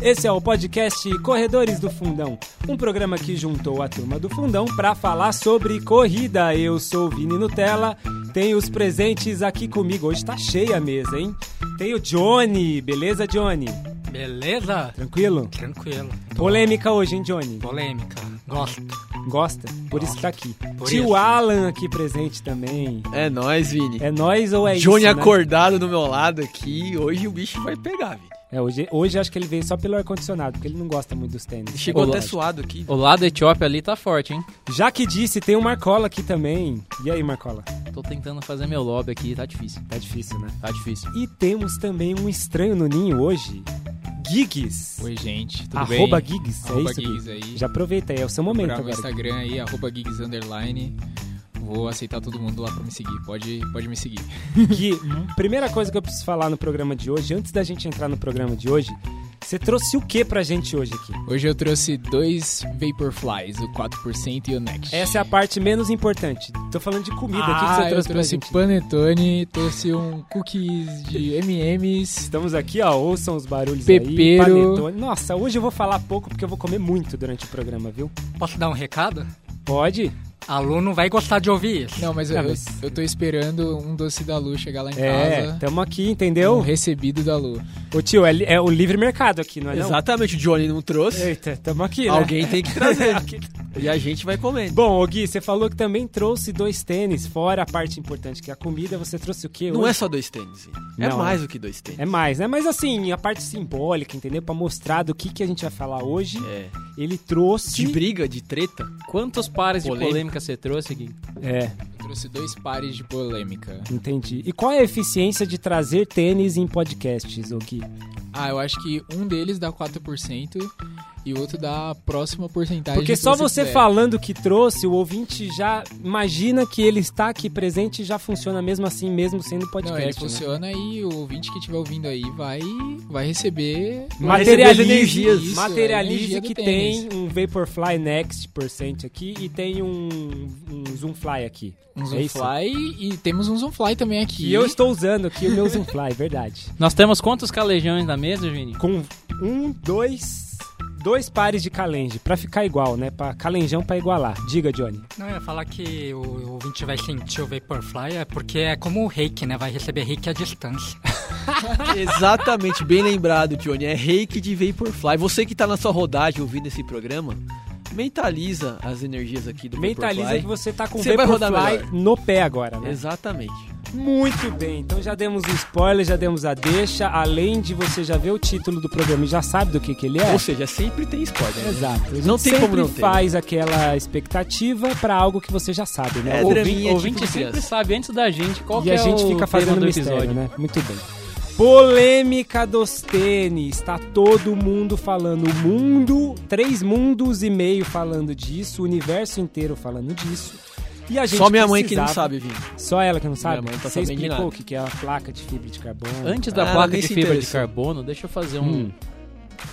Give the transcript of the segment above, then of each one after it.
Esse é o podcast Corredores do Fundão, um programa que juntou a turma do Fundão para falar sobre corrida. Eu sou o Vini Nutella, tenho os presentes aqui comigo. Hoje tá cheia a mesa, hein? Tem o Johnny, beleza, Johnny? Beleza? Tranquilo? Tranquilo. Polêmica hoje, hein, Johnny? Polêmica. Gosto. Gosta? Por isso que tá aqui. Por Tio isso. Alan aqui presente também. É nóis, Vini. É nós ou é Johnny isso? né? acordado do meu lado aqui. Hoje o bicho vai pegar, Vini. É, hoje, hoje acho que ele veio só pelo ar-condicionado, porque ele não gosta muito dos tênis. Chegou até suado aqui. O lado Etiópia ali tá forte, hein? Já que disse, tem o Marcola aqui também. E aí, Marcola? Tô tentando fazer meu lobby aqui, tá difícil. Tá difícil, né? Tá difícil. E temos também um estranho no ninho hoje. Gigs. Oi, gente, tudo Arroba bem? Gigs, é Arroba isso, Gigs aí. Já aproveita aí, é o seu momento agora. Instagram aí, arroba Gigs Underline. Vou aceitar todo mundo lá pra me seguir. Pode, pode me seguir. Gui, primeira coisa que eu preciso falar no programa de hoje, antes da gente entrar no programa de hoje, você trouxe o que pra gente hoje aqui? Hoje eu trouxe dois Vaporflies, o 4% e o Next. Essa é a parte menos importante. Tô falando de comida, o que que ah, você eu trouxe pra trouxe gente? panetone, trouxe um cookies de M&M's. Estamos aqui, ó, ouçam os barulhos Pepero. aí. Panetone. Nossa, hoje eu vou falar pouco porque eu vou comer muito durante o programa, viu? Posso dar um recado? Pode? Aluno vai gostar de ouvir isso. Não, mas, eu, mas- eu tô esperando um doce da Lu chegar lá em É, casa. tamo aqui, Um entendeu? recebido da Lu. Ô tio, é, é o livre mercado aqui, não é não? Exatamente, o Johnny não trouxe. Eita, tamo aqui, né? Alguém tem que trazer. e a gente vai comendo. Bom, ô Gui, você falou que também trouxe dois tênis, fora a parte importante que é a comida, você trouxe o quê Não hoje? é só dois tênis. É Não, mais é. do que dois tênis. É mais, né? Mas assim, a parte simbólica, entendeu? Pra mostrar do que, que a gente vai falar hoje, É. ele trouxe... De briga, de treta. Quantos pares de Polêmica. Você trouxe aqui? É, trouxe dois pares de polêmica. entendi. E qual é a eficiência de trazer tênis em podcasts, ô Gui? Ah, eu acho que um deles dá 4% e o outro dá a próxima porcentagem. Porque que só você quiser. falando que trouxe, o ouvinte já imagina que ele está aqui presente e já funciona mesmo assim, mesmo sendo Não, podcast. ele né? funciona e o ouvinte que estiver ouvindo aí vai, vai receber... Materialize, energias. Isso, materialize energia que tem um Vaporfly Next Percent aqui e tem um, um Zoomfly aqui. Um É? Zoomfly e temos um Zoomfly também aqui. E eu estou usando aqui o meu Zoomfly, verdade. Nós temos quantos calejões na mesa, Vini? Com um, dois, dois pares de calenge, pra ficar igual, né? Pra calenjão pra igualar. Diga, Johnny. Não, eu ia falar que o o ouvinte vai sentir o Vaporfly é porque é como o reiki, né? Vai receber reiki à distância. Exatamente, bem lembrado, Johnny. É reiki de Vaporfly. Você que tá na sua rodagem ouvindo esse programa, mentaliza as energias aqui do Mentaliza Vaporfly. que você tá com o Vaporfly no pé agora, né? Exatamente. Muito bem, então já demos o spoiler, já demos a deixa, além de você já ver o título do programa e já sabe do que, que ele é. Ou seja, sempre tem spoiler. né? Exato. A gente Não tem sempre como não ter. faz aquela expectativa pra algo que você já sabe, né? É, O ouvinte tipo de sempre criança. sabe antes da gente qual e que a é gente o fica fazendo do mistério, episódio. né? Muito bem. Polêmica dos tênis. Tá todo mundo falando. O mundo, três mundos e meio falando disso, o universo inteiro falando disso. E a gente Só minha mãe que não sabe, Vini. Só ela que não sabe? Minha mãe tá Você sabendo de explicou nada. o que que é a placa de fibra de carbono? Antes da Ah, placa nem de se fibra de interessou. carbono, deixa eu fazer um... Hum.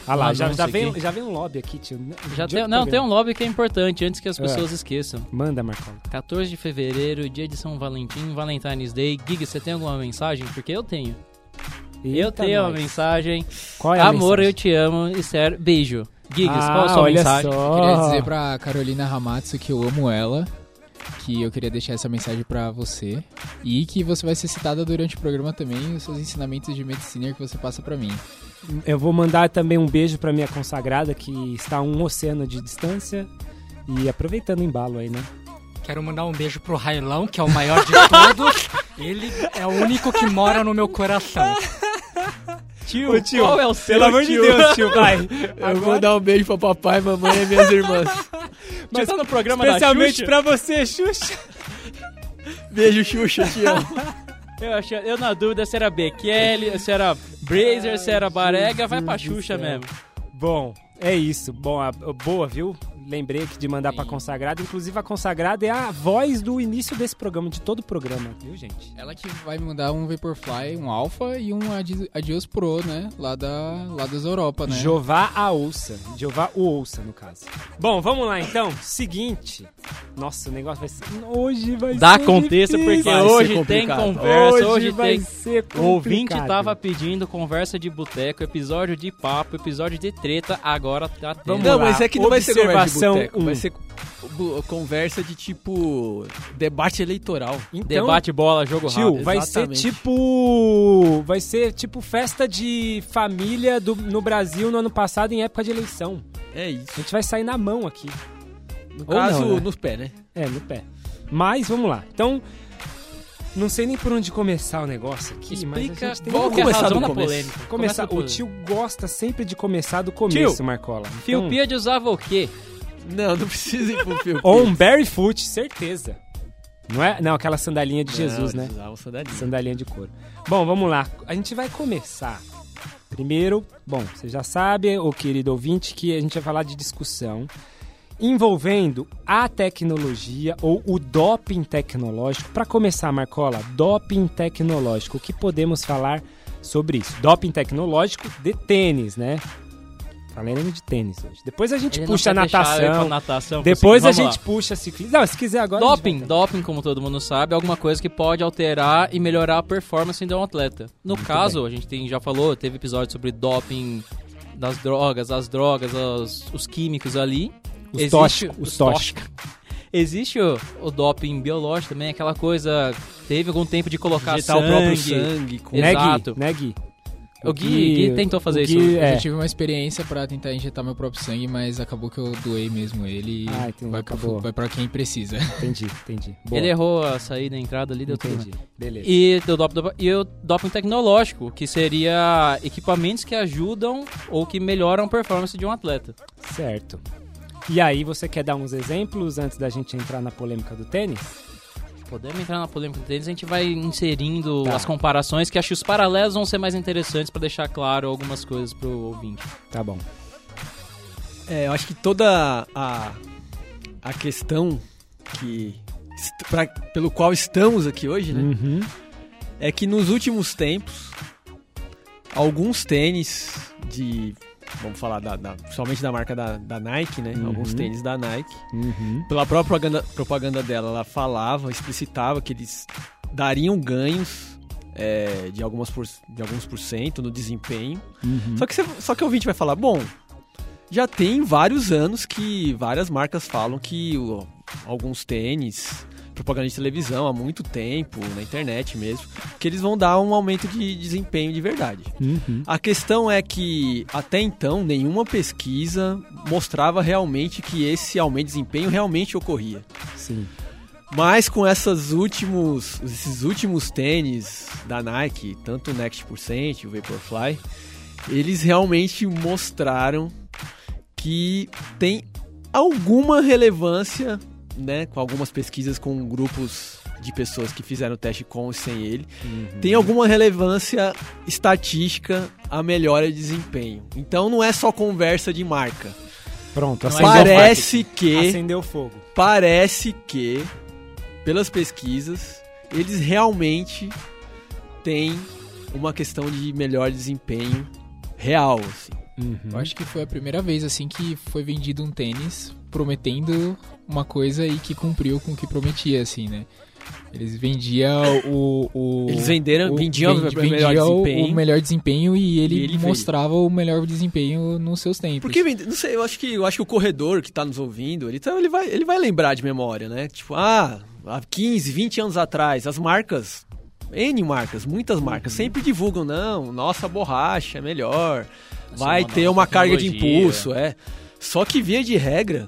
Ah lá, um já, já, vem, aqui. já vem um lobby aqui, tio. Já De tem, outro não, tem programa. um lobby que é importante, antes que as É. pessoas esqueçam. Manda, Marcola. 14 de fevereiro, dia de São Valentim, Valentine's Day. Gig, você tem alguma mensagem? Porque eu tenho. Eu Eita, tenho uma nós. mensagem. Qual é a Amor, mensagem? eu te amo. Esther, beijo. Gigs, ah, qual a sua olha mensagem? Só. Queria dizer pra Carolina Ramatsu que eu amo ela, que eu queria deixar essa mensagem pra você e que você vai ser citada durante o programa também, os seus ensinamentos de medicina que você passa pra mim. Eu vou mandar também um beijo pra minha consagrada, que está a um oceano de distância. E aproveitando o embalo aí, né? Quero mandar um beijo pro Railão, que é o maior de todos. Ele é o único que mora no meu coração. Tio, Ô, tio, qual é o seu Pelo amor de tio? Deus, tio, vai. Eu vou dar um beijo pra papai, mamãe e minhas irmãs. Mas tá no programa Especialmente da Xuxa? pra você, Xuxa. Beijo, Xuxa, te amo. Eu, achei, eu na dúvida se era Bekele, se era Brazer, se era Barega, vai pra Xuxa mesmo. Bom, é isso. Bom, a, a- boa, viu? Lembrei aqui de mandar Sim. pra Consagrada. Inclusive, a Consagrada é a voz do início desse programa, de todo o programa, viu, gente? Ela que vai me mandar um Vaporfly, um Alpha e um Adi- Adios Pro, né? Lá, da, lá das Europa, né? Jová a ouça. Jeová o ouça, no caso. Bom, vamos lá então. Seguinte. Nossa, o negócio vai ser. Hoje vai Dá ser. contexto, difícil. porque Vai ser hoje tem conversa, hoje, vai tem... ser O complicado. ouvinte tava pedindo conversa de boteco, episódio de papo, episódio de treta, agora tá tendo. Vamos Não, mas é que não vai ser conversa boteco, vai um. ser bu- conversa de tipo debate eleitoral. Então, Debate bola, jogo Tio, rápido. vai exatamente. ser tipo. Vai ser tipo festa de família do, no Brasil no ano passado em época de eleição. É isso. A gente vai sair na mão aqui. No Ou caso, não, né? nos pés, né? É, no pé. Mas vamos lá. Então, não sei nem por onde começar o negócio aqui, mas a Explica que que é a começar do começo. polêmica. começar. Começa O tio gosta sempre de começar do começo, Marcola. Fio Então, Pia de usava o quê? Não, não precisa ir pro fio. Ou um barefoot, certeza. Não é? Não, aquela sandalinha de Jesus, né? sandalinha. Sandalinha de couro. Bom, vamos lá. A gente vai começar. Primeiro, bom, você já sabe, o querido ouvinte, que a gente vai falar de discussão envolvendo a tecnologia ou o doping tecnológico. Para começar, Marcola, doping tecnológico. O que podemos falar sobre isso? Doping tecnológico de tênis, né? Falando de tênis hoje. Depois a gente Ele puxa a ir pra natação. natação Depois a gente lá. puxa ciclismo. Não, se quiser agora. a Doping, doping, como todo mundo sabe, é alguma coisa que pode alterar e melhorar a performance de um atleta. No caso, a gente tem, já falou, teve episódio sobre doping das drogas, as drogas, os, os químicos ali. Os Existe- tóxicos, os os tóxicos. Existe o, o doping biológico também, aquela coisa. Teve algum tempo de colocar sangue. o próprio sangue. Com... Né, Gui? Exato. Né, Gui? O Gui, Gui tentou fazer o isso. Gui, Eu é. já tive uma experiência pra tentar injetar meu próprio sangue, mas acabou que eu doei mesmo ele. e Ah, entendi, vai, pra, vai pra quem precisa. Entendi, entendi. Boa. Ele errou a saída e a entrada ali, deu tudo. Entendi. Beleza. E, do dop, dop- e o doping tecnológico, que seria equipamentos que ajudam ou que melhoram a performance de um atleta. Certo. E aí, você quer dar uns exemplos antes da gente entrar na polêmica do tênis? Podemos entrar na polêmica deles, a gente vai inserindo Tá. as comparações, que acho que os paralelos vão ser mais interessantes pra deixar claro algumas coisas pro ouvinte. Tá bom. É, eu acho que toda a, a questão que pra- pelo qual estamos aqui hoje, né? Uhum. É que nos últimos tempos, alguns tênis de. Vamos falar da, da, principalmente da marca da, da Nike, né? Uhum. Alguns tênis da Nike. Uhum. Pela própria propaganda, propaganda dela, ela falava, explicitava que eles dariam ganhos é, de, algumas por, de alguns por cento no desempenho. Uhum. Só que, você, só que o ouvinte vai falar, bom, já tem vários anos que várias marcas falam que alguns tênis, propaganda de televisão há muito tempo, na internet mesmo, que eles vão dar um aumento de desempenho de verdade. Uhum. A questão é que até então nenhuma pesquisa mostrava realmente que esse aumento de desempenho realmente ocorria. Sim. Mas com essas últimos, esses últimos tênis da Nike, tanto o Next Percent o Vaporfly, eles realmente mostraram que tem alguma relevância, né, com algumas pesquisas com grupos de pessoas que fizeram o teste com e sem ele, tem alguma relevância estatística a melhora de desempenho. Então não é só conversa de marca. Pronto, é acendeu, Parece que acendeu fogo. parece que, pelas pesquisas, eles realmente têm uma questão de melhor desempenho real. Assim. Uhum. Eu acho que foi a primeira vez, assim, que foi vendido um tênis prometendo uma coisa e que cumpriu com o que prometia, assim, né? Eles vendiam o... o Eles venderam, o- vendiam vendi- o melhor o- melhor desempenho e ele, E ele mostrava o melhor desempenho nos seus tempos. Porque, não sei, eu acho que, eu acho que o corredor que tá nos ouvindo, ele, tá- ele, vai, ele vai lembrar de memória, né? Tipo, ah, há 15, 20 anos atrás, as marcas, N marcas, muitas marcas, sempre divulgam, não, nossa borracha é melhor, vai nova ter uma carga de impulso, é. Só que via de regra,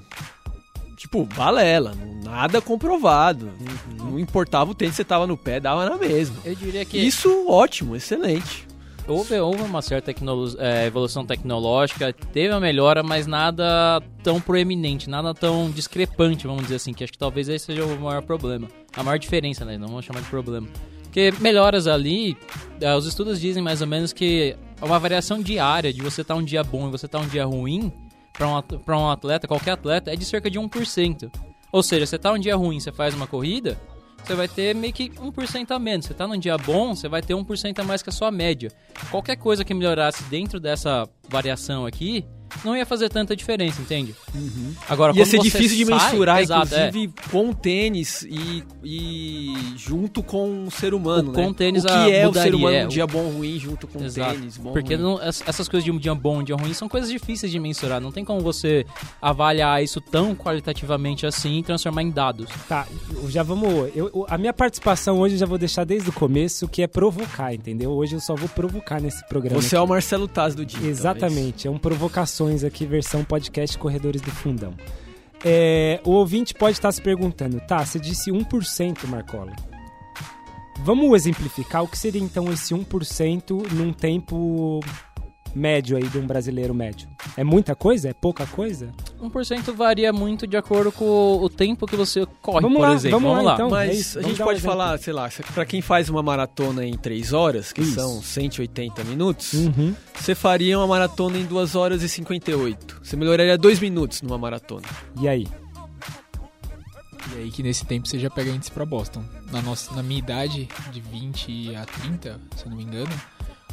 tipo, balela, nada comprovado. Não importava o tênis que você tava no pé, dava na mesma. Eu diria que Isso, ótimo, excelente. houve, houve uma certa tecnolo- é, evolução tecnológica, teve uma melhora, mas nada tão proeminente, nada tão discrepante, vamos dizer assim, que acho que talvez esse seja o maior problema. A maior diferença, né? Não vamos chamar de problema. Porque melhoras ali, eh, os estudos dizem mais ou menos que uma variação diária de você estar um dia bom e você estar um dia ruim para um, atleta, qualquer atleta, é de cerca de 1%. Ou seja, você tá um dia ruim, você faz uma corrida, você vai ter meio que 1% a menos. Você tá num dia bom, você vai ter 1% a mais que a sua média. Qualquer coisa que melhorasse dentro dessa variação aqui, não ia fazer tanta diferença, entende? Agora, Ia ser você difícil de sai- mensurar, Exato, é. inclusive, com o tênis e, e junto com o ser humano, O- né? com o tênis, o que ah, é o mudaria, ser humano é, um o- dia bom ruim junto com o Exato. tênis bom Porque ruim. não- es- essas coisas de um dia bom, um dia ruim, são coisas difíceis de mensurar. Não tem como você avaliar isso tão qualitativamente assim e transformar em dados. Tá, já vamos. eu- a minha participação hoje eu já vou deixar desde o começo, que é provocar, entendeu? Hoje eu só vou provocar nesse programa. Você é aqui. o Marcelo Taz do dia. Exatamente, é um aqui, versão podcast Corredores do Fundão. É, o ouvinte pode estar se perguntando, tá, você disse 1%, Marcola. Vamos exemplificar o que seria então esse 1% num tempo médio aí de um brasileiro médio. É muita coisa? É pouca coisa? 1% varia muito de acordo com o tempo que você corre, Vamos por lá, exemplo. vamos lá, então. Mas é isso, a vamos gente um pode exemplo. falar, sei lá, pra quem faz uma maratona em 3 horas, que Isso. são 180 minutos, Uhum. você faria uma maratona em 2 horas e 58. Você melhoraria 2 minutos numa maratona. E aí? E aí que nesse tempo você já pega índice pra Boston. Na, nossa, na minha idade, de 20 a 30, se eu não me engano,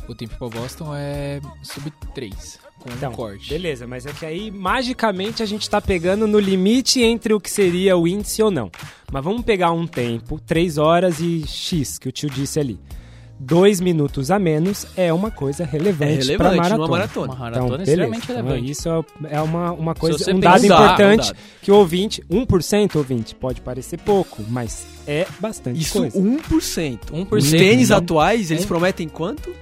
o tempo pra Boston é sub 3, com Então, um corte. beleza, mas é que aí magicamente a gente tá pegando no limite entre o que seria o índice ou não. Mas vamos pegar um tempo, 3 horas e X, que o tio disse ali. Dois minutos a menos é uma coisa É relevante, relevante pra numa maratona. maratona. Uma maratona é beleza. extremamente Então, relevante. isso é uma, uma coisa, um dado importante um dado. que o ouvinte, 1% ouvinte, pode parecer pouco, mas é bastante Isso coisa. 1%. 1%. Os tênis Não. atuais, eles prometem quanto?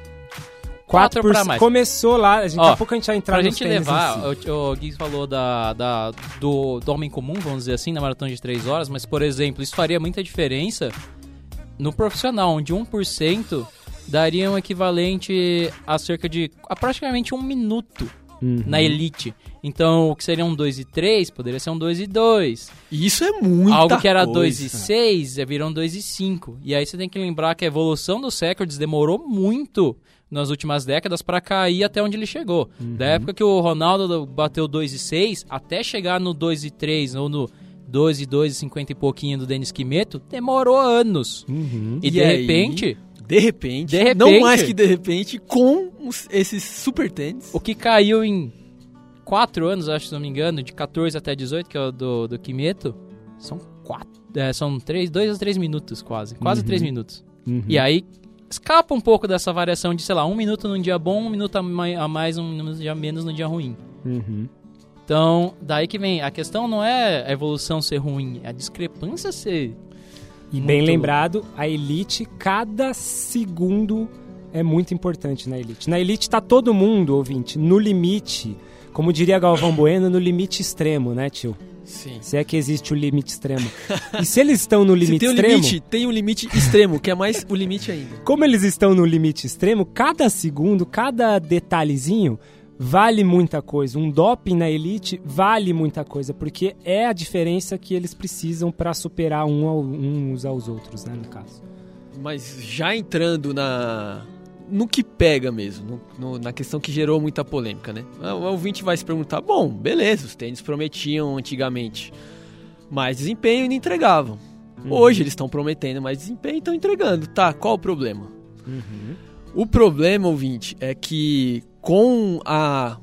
4 pra mais. Começou lá, a gente, Ó, daqui a pouco a gente vai entrar Pra nos gente levar, si. o, o Gui falou da, da- do, do homem comum, vamos dizer assim, na maratona de 3 horas, mas, por exemplo, isso faria muita diferença no profissional, onde 1% daria um equivalente a cerca de a praticamente um minuto Uhum. na elite. Então, o que seria um 2 e 3 poderia ser um 2 e 2. E Isso é muita Algo que era coisa. 2 e 6 é virou um 2 e 5. E aí você tem que lembrar que a evolução dos recordes demorou muito nas últimas décadas para cair até onde ele chegou. Da época que o Ronaldo bateu 2 e 6 até chegar no 2 e 3 ou no 2 e 2 e 50 e pouquinho do Denis Quimeto, demorou anos. Uhum. E, E de aí? repente, De repente, De repente. não mais que de repente, com os- esses super tênis. o que caiu em 4 anos, acho, se não me engano, de 14 até 18, que é o do, do Quimeto, são 4. são 3, 2 a 3 minutos quase. Quase Uhum. 3 minutos. Uhum. E aí escapa um pouco dessa variação de, sei lá, um minuto num dia bom, um minuto a mai- a mais, um minuto a menos no dia ruim. Uhum. Então, daí que vem. A questão não é a evolução ser ruim, é a discrepância ser. E bem lembrado, a elite, cada segundo é muito importante na elite. Na elite tá todo mundo, ouvinte, no limite. Como diria Galvão Bueno, no limite extremo, né, tio? Sim. Se é que existe o limite extremo. E se eles estão no Se limite tem um extremo, limite, tem um limite extremo, que é mais o limite ainda. como eles estão no limite extremo, cada segundo, cada detalhezinho vale muita coisa. Um doping na elite vale muita coisa, porque é a diferença que eles precisam para superar um ao- uns aos outros, né, no caso. Mas já entrando na no que pega mesmo, no- no- na questão que gerou muita polêmica, né? O ouvinte vai se perguntar, bom, beleza, os tênis prometiam antigamente mais desempenho e não entregavam. Hoje eles estão prometendo mais desempenho e estão entregando. Tá, qual o problema? O problema, ouvinte, é que com a.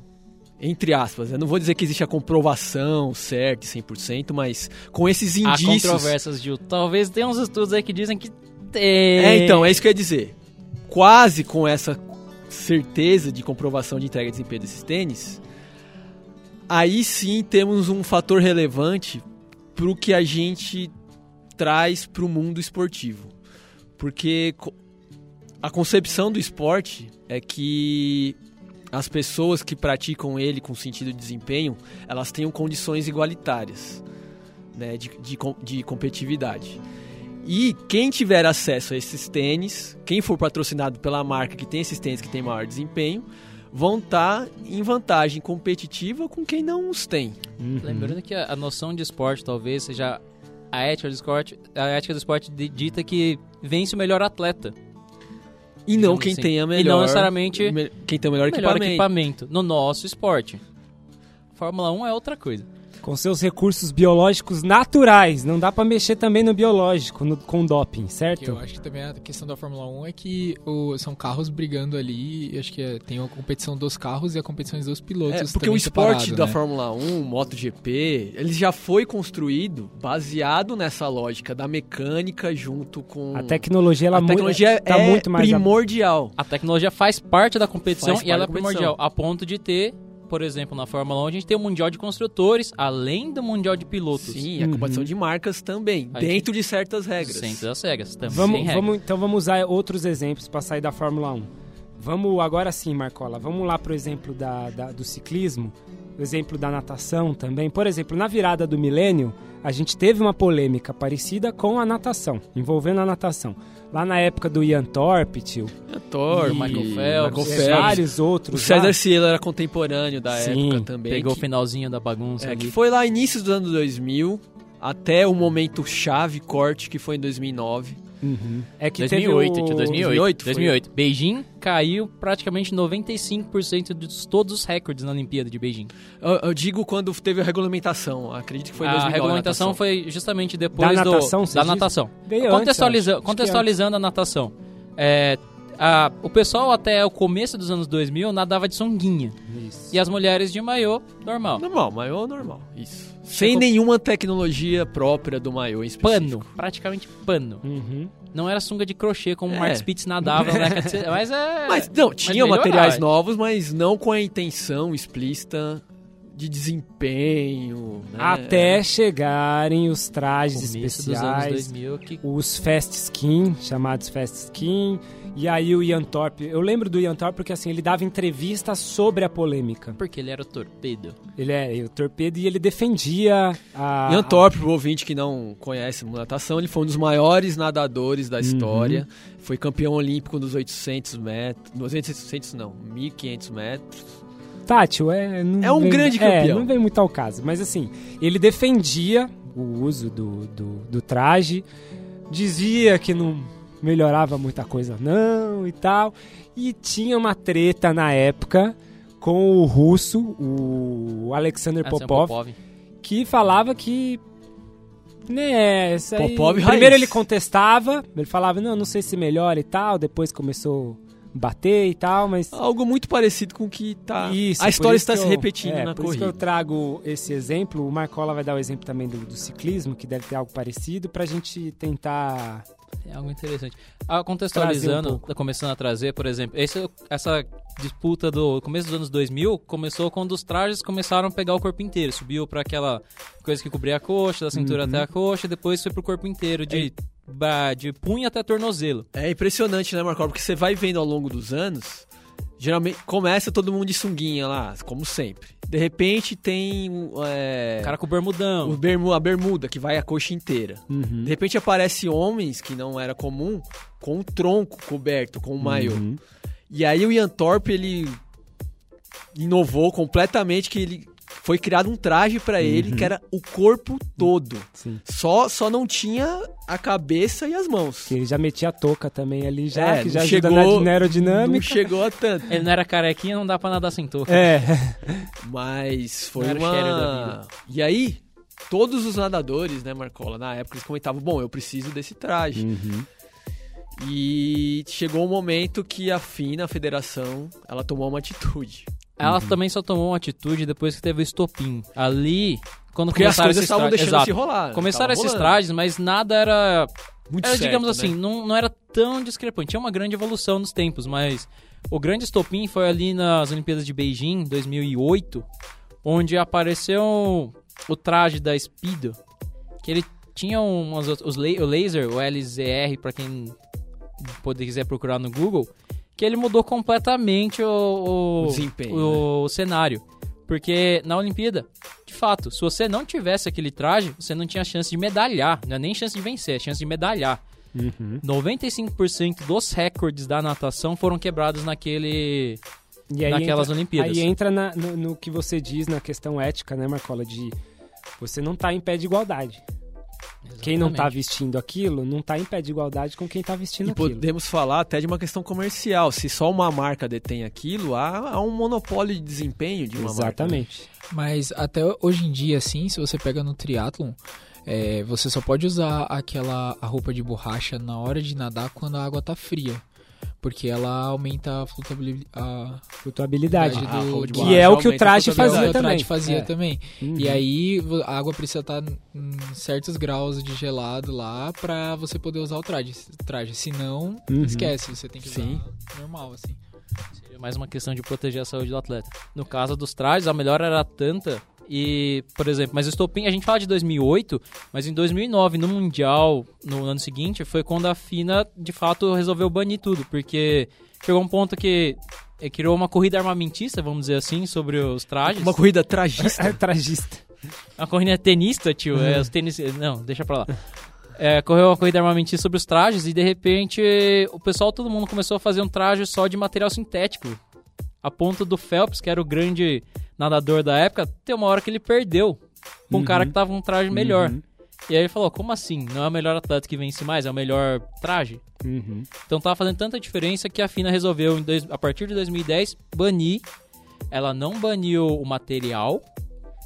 Entre aspas, eu não vou dizer que existe a comprovação certa, e 100%, mas com esses Há indícios. controvérsias, Gil. Talvez tenha uns estudos aí que dizem que tem. É, então, é isso que eu ia dizer. Quase com essa certeza de comprovação de entrega de desempenho desses tênis, aí sim temos um fator relevante para o que a gente traz para o mundo esportivo. Porque a concepção do esporte é que as pessoas que praticam ele com sentido de desempenho, elas tenham condições igualitárias né, de, de, de competitividade. E quem tiver acesso a esses tênis, quem for patrocinado pela marca que tem esses tênis que tem maior desempenho, vão estar em vantagem competitiva com quem não os tem. Lembrando que a, a noção de esporte talvez seja a ética do esporte, a ética do esporte di- dita que vence o melhor atleta. E não quem assim. tem a E melhor. não necessariamente me- quem tem o melhor, melhor equipamento. equipamento no nosso esporte. Fórmula 1 é outra coisa. Com seus recursos biológicos naturais. Não dá pra mexer também no biológico, no- com doping, certo? eu acho que também a questão da Fórmula 1 é que o- são carros brigando ali. Acho que é- tem a competição dos carros e a competição dos pilotos. É, porque o esporte separado, da né? Fórmula 1, MotoGP, ele já foi construído baseado nessa lógica da mecânica junto com A tecnologia, ela a tecnologia tá é muito mais... primordial. A tecnologia faz parte da competição Faz e ela é primordial, a ponto de ter, por exemplo, na Fórmula 1, a gente tem o Mundial de Construtores, além do Mundial de Pilotos. Sim, a Uhum. competição de marcas também, Aí dentro de certas regras. Sempre das regras. Também Vamos, vamos, então vamos usar outros exemplos para sair da Fórmula 1. Vamos agora sim, Marcola. Vamos lá pro exemplo da, da- do ciclismo, o exemplo da natação também. Por exemplo, na virada do milênio, a gente teve uma polêmica parecida com a natação, envolvendo a natação. Lá na época do Ian Thorpe, tio, Thor, E- Michael Phelps, Michael Phelps. vários O outros. César lá. Cielo era contemporâneo da Sim, época também. Pegou que, o finalzinho da bagunça é, ali. que foi lá início dos anos 2000 até o momento chave, corte, que foi em 2009. Uhum. É que 2008, teve o... tio, 2008. 2008 foi. 2008. Beijing caiu praticamente 95% de todos os recordes na Olimpíada de Beijing. Eu, eu digo quando teve a regulamentação, acredito que foi em a 2009. regulamentação natação. foi justamente depois Da do natação, você da natação. Antes, Contextualiza-. Acho que contextualizando a natação. É, a- o pessoal até o começo dos anos 2000 nadava de sunguinha. Isso. E as mulheres de maiô, normal. Normal, maiô normal, isso. Sem nenhuma tecnologia própria do maiô em específico. Pano, praticamente pano. Uhum. Não era sunga de crochê como o É. Mark Spitz nadava na década de Mas é. Mas não, tinha melhorar, materiais novos, mas não com a intenção explícita de desempenho. né? Até chegarem os trajes começo dos anos especiais, 2000 que os fast skin, chamados fast skin, e aí o Ian Thorpe, eu lembro do Ian Thorpe porque assim, ele dava entrevistas sobre a polêmica. porque ele era o torpedo. Ele é o torpedo e ele defendia a Ian Thorpe, pro ouvinte que não conhece natação, ele foi um dos maiores nadadores da história. Foi campeão olímpico nos 800 metros. Nos 800 não, 1500 metros. a... Tátil, é... não É um vem- grande É, campeão. não vem muito ao caso, mas assim, ele defendia o uso do, do, do traje, dizia que não melhorava muita coisa não e tal, e tinha uma treta na época com o russo, o Alexander Alexander Popov, que falava que né, isso aí- Popov raiz. primeiro ele contestava, ele falava, não, não sei se melhora e tal, depois começou a bater e tal, mas Algo muito parecido com o que tá. isso, a por história isso está se eu- repetindo é, na por isso que eu corrida. trago esse exemplo, o Marcola vai dar o exemplo também do, do ciclismo, que deve ter algo parecido, pra gente tentar... É algo interessante. Ah, contextualizando, um começando a trazer, por exemplo, esse- essa disputa do começo dos anos 2000 começou quando os trajes começaram a pegar o corpo inteiro. Subiu pra aquela coisa que cobria a coxa, da cintura Uhum. até a coxa, depois foi pro corpo inteiro, de, ba- de punho até tornozelo. É impressionante, né, Marco? Porque você vai vendo ao longo dos anos, geralmente começa todo mundo de sunguinha lá, como sempre. De repente tem é, O cara com bermudão. o bermu, a bermuda, que vai a coxa inteira. Uhum. De repente aparece homens, que não era comum, com o tronco coberto, com o maiô. Uhum. E aí o Ian Thorpe, ele inovou completamente, que ele foi criado um traje pra ele, que era o corpo todo. Sim. Só, só não tinha a cabeça e as mãos. Que ele já metia a touca também ali já, É, que já ajuda chegou- na aerodinâmica. Não chegou a tanto. Ele não era carequinha, não dá pra nadar sem touca. É, Mas foi Não uma. vida. E aí, todos os nadadores, né, Marcola, na época eles comentavam: bom, eu preciso desse traje. Uhum. E chegou um momento que a FINA, a federação, ela tomou uma atitude. Ela também só tomou uma atitude depois que teve o estopim. Ali, quando Porque as começaram coisas esses estavam deixando Exato. se rolar. Começaram tava esses trajes, mas nada era Muito era, certo, digamos né? assim, não, não era tão discrepante. Tinha uma grande evolução nos tempos, mas o grande estopim foi ali nas Olimpíadas de Beijing, 2008, onde apareceu o traje da Speedo, que ele tinha umas, os, o laser, o LZR, para quem poder, quiser procurar no Google, que ele mudou completamente o, o, O o cenário. Porque na Olimpíada, de fato, se você não tivesse aquele traje, você não tinha chance de medalhar. Não é nem chance de vencer, é chance de medalhar. Uhum. 95% dos recordes da natação foram quebrados naquele. E aí Naquelas entra, Olimpíadas. Aí entra na- no, no que você diz na questão ética, né, Marcola? De você não tá em pé de igualdade. Quem não tá Exatamente. vestindo aquilo não tá em pé de igualdade com quem tá vestindo E aquilo. podemos falar até de uma questão comercial. Se só uma marca detém aquilo, há, há um monopólio de desempenho de uma marca. né? Exatamente. Mas até hoje em dia, assim, se você pega no triatlon, é, você só pode usar aquela a roupa de borracha na hora de nadar quando a água tá fria. Porque ela aumenta a flutuabilidade. A Flutuabilidade. Ah, de Que Que é o que o traje fazia, o também. traje fazia É. também. Uhum. E aí a água precisa estar em certos graus de gelado lá pra você poder usar o traje. traje. Senão, Uhum. esquece, você tem que usar Sim. normal, assim. Seria mais uma questão de proteger a saúde do atleta. No caso dos trajes, a melhora era tanta e, por exemplo, mas o estopim, a gente fala de 2008, mas em 2009, no Mundial, no ano seguinte, foi quando a FINA, de fato, resolveu banir tudo, porque chegou um ponto que eh, criou uma corrida armamentista, vamos dizer assim, sobre os trajes. Uma corrida tragista. É tragista. Uma corrida tenista, tio. É, os tênis. Não, deixa pra lá. É, correu uma corrida armamentista sobre os trajes e de repente o pessoal, todo mundo começou a fazer um traje só de material sintético. A ponto do Phelps, que era o grande nadador da época, ter uma hora que ele perdeu um Uhum. cara que tava com um traje melhor. Uhum. E aí ele falou: como assim? Não é o melhor atleta que vence mais, é o melhor traje? Uhum. Então tava fazendo tanta diferença que a FINA resolveu, dois- a partir de 2010, banir. Ela não baniu o material,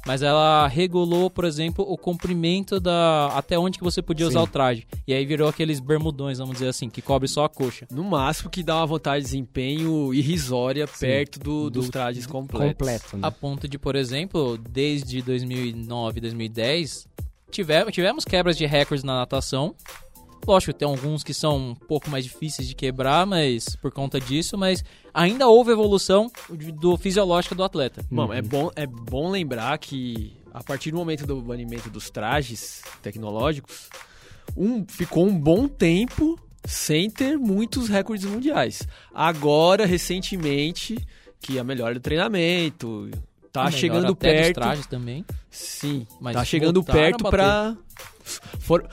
mas ela regulou, por exemplo, o comprimento da. até onde que você podia usar Sim. o traje. E aí virou aqueles bermudões, vamos dizer assim, que cobre só a coxa. No máximo que dá uma vontade de desempenho irrisória perto do- dos Do- trajes completos. Completo, né? A ponto de, por exemplo, desde 2009, 2010, tivemos, tivemos quebras de recordes na natação. Lógico, tem alguns que são um pouco mais difíceis de quebrar, mas por conta disso, mas ainda houve evolução do fisiológico do atleta. Bom, Uhum. é bom, é bom lembrar que a partir do momento do banimento dos trajes tecnológicos, um, ficou um bom tempo sem ter muitos recordes mundiais. Agora, recentemente, que a melhora do treinamento tá Melhor chegando até dos perto. trajes também. Sim, Mas tá chegando perto pra. For...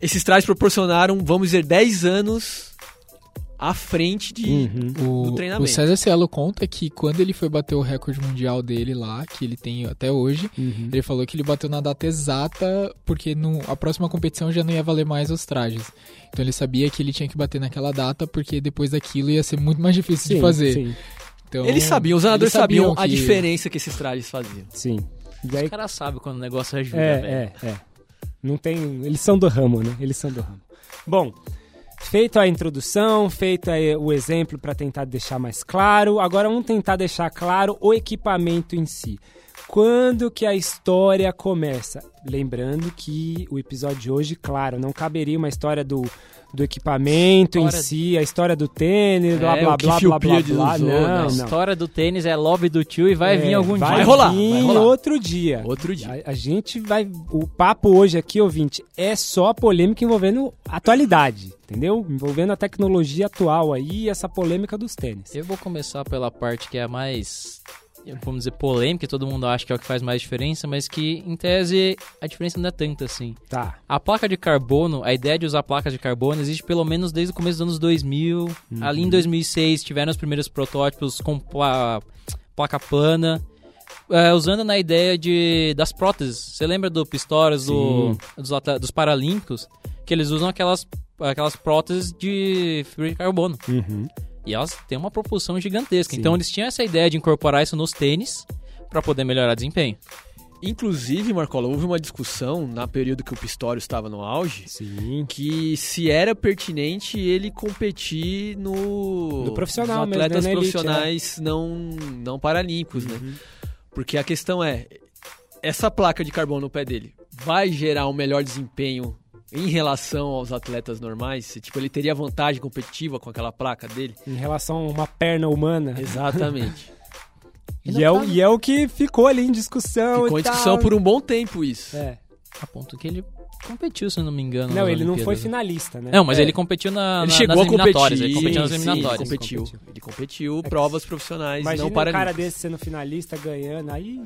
Esses trajes proporcionaram, vamos dizer, 10 anos à frente de. Uhum. do O, treinamento. o César Cielo conta que quando ele foi bater o recorde mundial dele lá, que ele tem até hoje, Uhum. ele falou que ele bateu na data exata porque no, a próxima competição já não ia valer mais os trajes. Então ele sabia que ele tinha que bater naquela data porque depois daquilo ia ser muito mais difícil de Sim, fazer. Sim, Então, Eles sabiam, os nadadores sabiam, a que- diferença que esses trajes faziam. sim. E aí, Os caras sabem quando o negócio ajuda, velho. é, é, é. Não tem. Eles são do ramo, né? Eles são do ramo. Bom, feita a introdução, feito aí o exemplo para tentar deixar mais claro, agora vamos tentar deixar claro o equipamento em si. Quando que a história começa? Lembrando que o episódio de hoje, claro, não caberia uma história do, do equipamento em História- si, a história do tênis, blá É, blá blá blá blá Fiopia blá. usou, Não, né? A não. história do tênis é lobby do tio e vai É, vir algum vai dia. Vai rolar, vir vai rolar. outro dia. Outro dia. A, a gente vai. O papo hoje aqui, ouvinte, é só polêmica envolvendo atualidade, entendeu? Envolvendo a tecnologia atual aí, essa polêmica dos tênis. Eu vou começar pela parte que é a mais, vamos dizer, polêmica, todo mundo acha que é o que faz mais diferença, mas que, em tese, a diferença não é tanta assim. Tá. A placa de carbono, a ideia de usar placas de carbono existe pelo menos desde o começo dos anos 2000. Ali em 2006 tiveram os primeiros protótipos com pla- placa plana. é, usando na ideia de das próteses. Você lembra do Pistorius, do, dos, dos Paralímpicos? Que eles usam aquelas, aquelas próteses de fibra de carbono. Uhum. E elas têm uma propulsão gigantesca. Sim. Então eles tinham essa ideia de incorporar isso nos tênis para poder melhorar o desempenho. Inclusive, Marcola, houve uma discussão na período que o Pistório estava no auge Sim. que se era pertinente ele competir no No profissional nos mesmo, atletas né, na elite, profissionais não não paralímpicos, né? Uhum. Porque a questão é essa placa de carbono no pé dele vai gerar um melhor desempenho em relação aos atletas normais? Se, Tipo, ele teria vantagem competitiva com aquela placa dele? Em relação a uma perna humana. Exatamente. E é, o, e é o que ficou ali em discussão. Ficou e em discussão tal. por um bom tempo isso. É. A ponto que ele competiu, se eu não me engano. Não, ele não foi finalista, né? Não, mas É. ele competiu na, Ele na- chegou nas a competir, eliminatórias. Ele competiu nas sim, eliminatórias. Ele competiu. competiu. Ele competiu É provas profissionais Imagina não um cara desse sendo finalista, ganhando, aí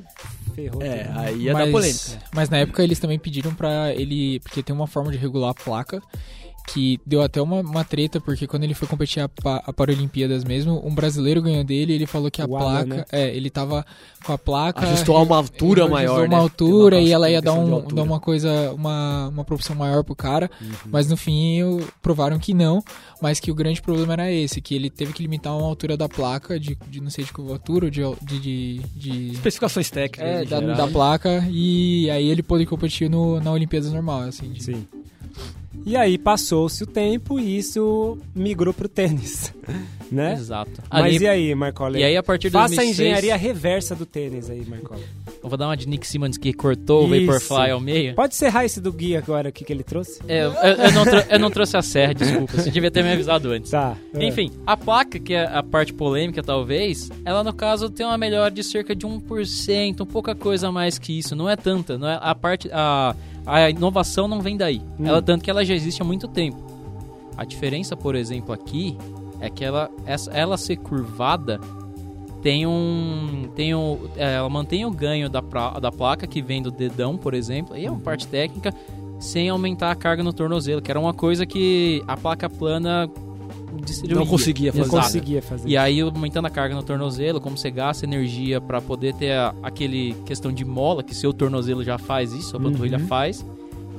ferrou. É, tudo. aí ia dar polêmica. mas na época eles também pediram pra ele. Porque tem uma forma de regular a placa. Que deu até uma, uma treta, porque quando ele foi competir a, a Paralimpíadas mesmo, um brasileiro ganhou dele e ele falou que a Alan, placa. né? É, ele tava com a placa. Ajustou a uma altura ele maior, ajustou uma né? altura uma e ela ia dar, um, altura. dar uma coisa, uma, uma propulsão maior pro cara, Uhum. mas no fim provaram que não, mas que o grande problema era esse, que ele teve que limitar uma altura da placa, de, de não sei de curvatura, ou de, de, de, de- Especificações técnicas. é, da, da placa, e aí ele pôde competir no, na Olimpíadas normal, assim. de- Sim. E aí passou-se o tempo e isso migrou pro tênis, né? Exato. Mas Ali- e aí, Marcola? E aí, a partir de Faça 2006, a engenharia reversa do tênis aí, Marcola. Eu vou dar uma de Nick Simmons que cortou o Isso. Vaporfly ao meio. Pode serrar esse do Gui agora aqui que ele trouxe? É, eu, eu não eu não trouxe a serra, desculpa. Você devia ter me avisado antes. Tá. é. Enfim, a placa, que é a parte polêmica talvez, ela no caso tem uma melhora de cerca de 1%, um pouca coisa a mais que isso, não é tanta, não é a parte a, a inovação não vem daí. Hum. Ela tanto que ela já existe há muito tempo. A diferença, por exemplo, aqui é que ela essa, ela ser curvada tem um tem um é, ela mantém o ganho da, pra- da placa que vem do dedão, por exemplo, e é uma parte técnica sem aumentar a carga no tornozelo, que era uma coisa que a placa plana destruía. Não conseguia fazer. Não conseguia fazer. E aí, aumentando a carga no tornozelo, como você gasta energia pra poder ter a- aquele questão de mola, que seu tornozelo já faz isso, a panturrilha Uhum. faz,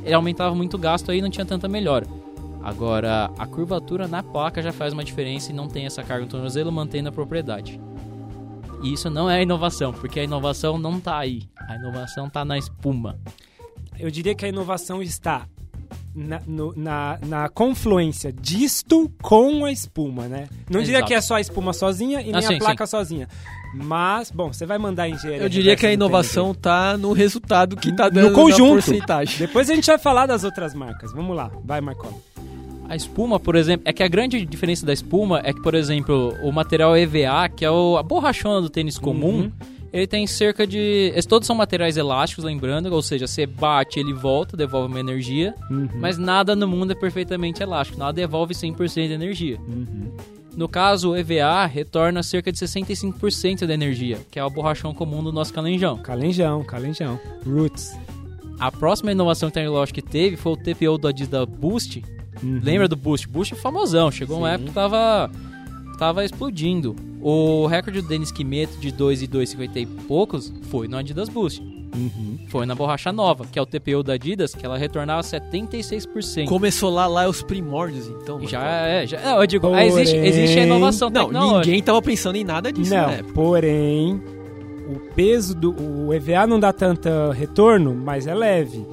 ele aumentava muito o gasto aí e não tinha tanta melhora. Agora, a curvatura na placa já faz uma diferença e não tem essa carga no tornozelo, mantendo a propriedade. E isso não é inovação, porque a inovação não tá aí. A inovação tá na espuma. Eu diria que a inovação está na, no- na, na confluência disto com a espuma, né? Não diria Exato. que é só a espuma sozinha e nem Ah, sim, a placa sozinha. Mas, bom, você vai mandar em engenharia. Eu diria que a inovação tá no resultado que tá No dando conjunto. na porcentagem. Depois a gente vai falar das outras marcas. Vamos lá, vai, Marcola. A espuma, por exemplo, é que a grande diferença da espuma é que, por exemplo, o material EVA, que é o, a borrachona do tênis comum, Uhum. Ele tem cerca de. Esses todos são materiais elásticos, lembrando, ou seja, você bate, ele volta, devolve uma energia, Uhum. mas nada no mundo é perfeitamente elástico, nada devolve 100% de energia. Uhum. No caso, o EVA retorna cerca de 65% da energia, que é o borrachão comum do nosso calenjão. Calenjão, calenjão. Roots. A próxima inovação tecnológica que teve foi o TPO do Adidas Boost, Uhum. Lembra do Boost? Boost é famosão. Chegou uma Sim. época que tava, tava explodindo. O recorde do Denis Kimeto de 2 e 2,50 e poucos foi no Adidas Boost. Uhum. Foi na borracha nova, que é o TPU da Adidas, que ela retornava 76%. Começou lá, lá os primórdios, então. mano. Já é, já, não, eu digo, ah, existe, Porém- existe a inovação Não, ninguém tava pensando em nada disso Não, na época. porém, o peso do o EVA não dá tanto retorno, mas é leve.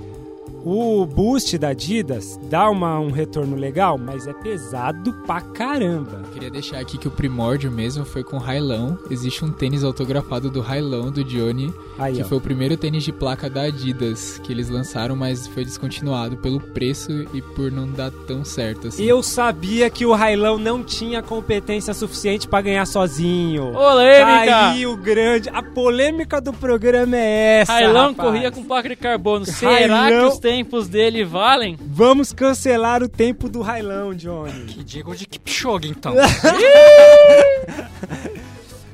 O boost da Adidas dá uma, um retorno legal, mas é pesado pra caramba. Queria deixar aqui que o primórdio mesmo foi com o Railão. Existe um tênis autografado do Railão, do Johnny, Aí, que ó. foi o primeiro tênis de placa da Adidas que eles lançaram, mas foi descontinuado pelo preço e por não dar tão certo assim. Eu sabia que o Railão não tinha competência suficiente pra ganhar sozinho. Polêmica! Aí o grande. A polêmica do programa é essa. Railão rapaz. corria com placa de carbono. Será Railão- que os tempos dele valem? Vamos cancelar o tempo do Railão, Johnny. Que Diego de Kipchoge, então.